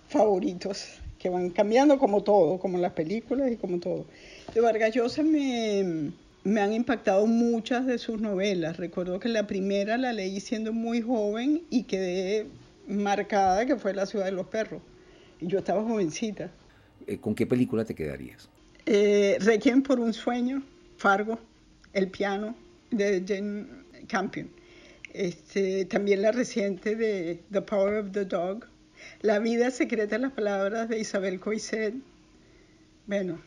favoritos que van cambiando como todo, como las películas y como todo. De Vargas Llosa me, me han impactado muchas de sus novelas. Recuerdo que la primera la leí siendo muy joven y quedé marcada, que fue La ciudad de los perros. Y yo estaba jovencita. Eh, ¿Con qué película te quedarías? Eh, Requiem por un sueño, Fargo, El piano, de Jane Campion. Este, también la reciente de The Power of the Dog. La vida secreta de las palabras de Isabel Coixet. Bueno,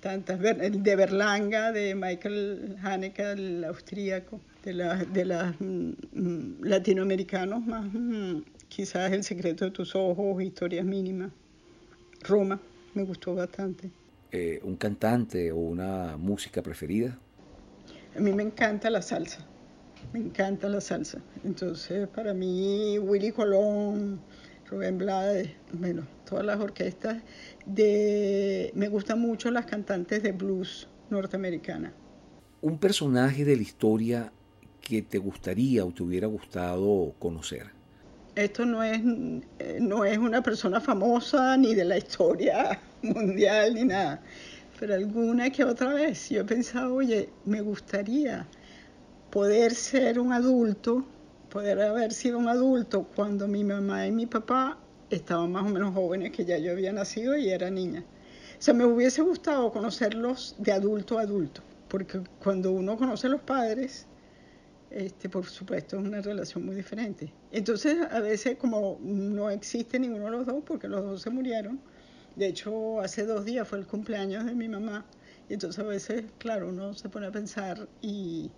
tantas, de Berlanga, de Michael Haneke, el austríaco, de, la, de los mm, mm, latinoamericanos más, mm, quizás El secreto de tus ojos, Historias mínimas, Roma, me gustó bastante. Eh, ¿Un cantante o una música preferida? A mí me encanta la salsa, me encanta la salsa. Entonces, para mí, Willy Colón, Rubén Blades, bueno, todas las orquestas. De, me gustan mucho las cantantes de blues norteamericana. Un personaje de la historia que te gustaría o te hubiera gustado conocer. Esto no es, eh, no es una persona famosa ni de la historia mundial ni nada, pero alguna que otra vez yo he pensado, oye, me gustaría poder ser un adulto, poder haber sido un adulto cuando mi mamá y mi papá estaban más o menos jóvenes que ya yo había nacido y era niña. O sea, me hubiese gustado conocerlos de adulto a adulto, porque cuando uno conoce a los padres, este, por supuesto es una relación muy diferente. Entonces, a veces como no existe ninguno de los dos, porque los dos se murieron, de hecho, hace dos días fue el cumpleaños de mi mamá, y entonces a veces, claro, uno se pone a pensar y,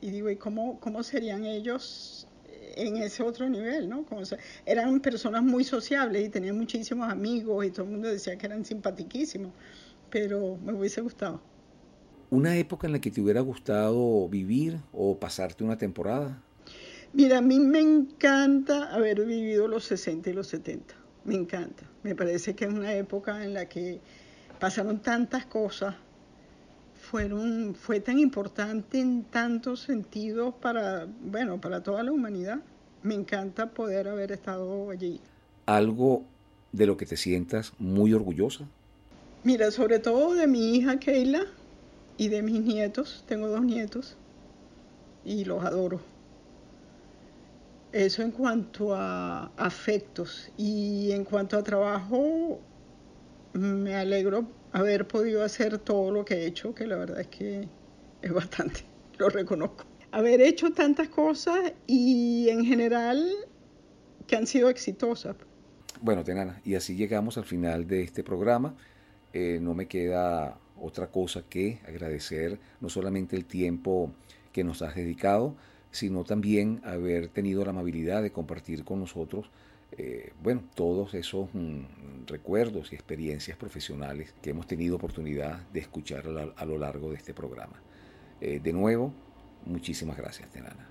y digo, ¿y cómo, cómo serían ellos en ese otro nivel, ¿no? Como eran personas muy sociables y tenían muchísimos amigos y todo el mundo decía que eran simpatiquísimos, pero me hubiese gustado. ¿Una época en la que te hubiera gustado vivir o pasarte una temporada? Mira, a mí me encanta haber vivido los 60 y los 70, me encanta. Me parece que es una época en la que pasaron tantas cosas fueron, fue tan importante en tantos sentidos para, bueno, para toda la humanidad. Me encanta poder haber estado allí. ¿Algo de lo que te sientas muy orgullosa? Mira, sobre todo de mi hija Keila y de mis nietos. Tengo dos nietos y los adoro. Eso en cuanto a afectos y en cuanto a trabajo, me alegro haber podido hacer todo lo que he hecho, que la verdad es que es bastante, lo reconozco. Haber hecho tantas cosas y en general que han sido exitosas. Bueno, Tenana, y así llegamos al final de este programa. Eh, no me queda otra cosa que agradecer no solamente el tiempo que nos has dedicado, sino también haber tenido la amabilidad de compartir con nosotros eh, bueno, todos esos mm, recuerdos y experiencias profesionales que hemos tenido oportunidad de escuchar a, lo largo de este programa. Eh, de nuevo, muchísimas gracias, Tenana.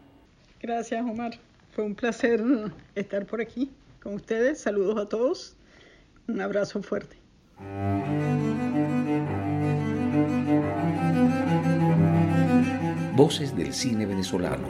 Gracias, Omar. Fue un placer estar por aquí con ustedes. Saludos a todos. Un abrazo fuerte. Voces del cine venezolano,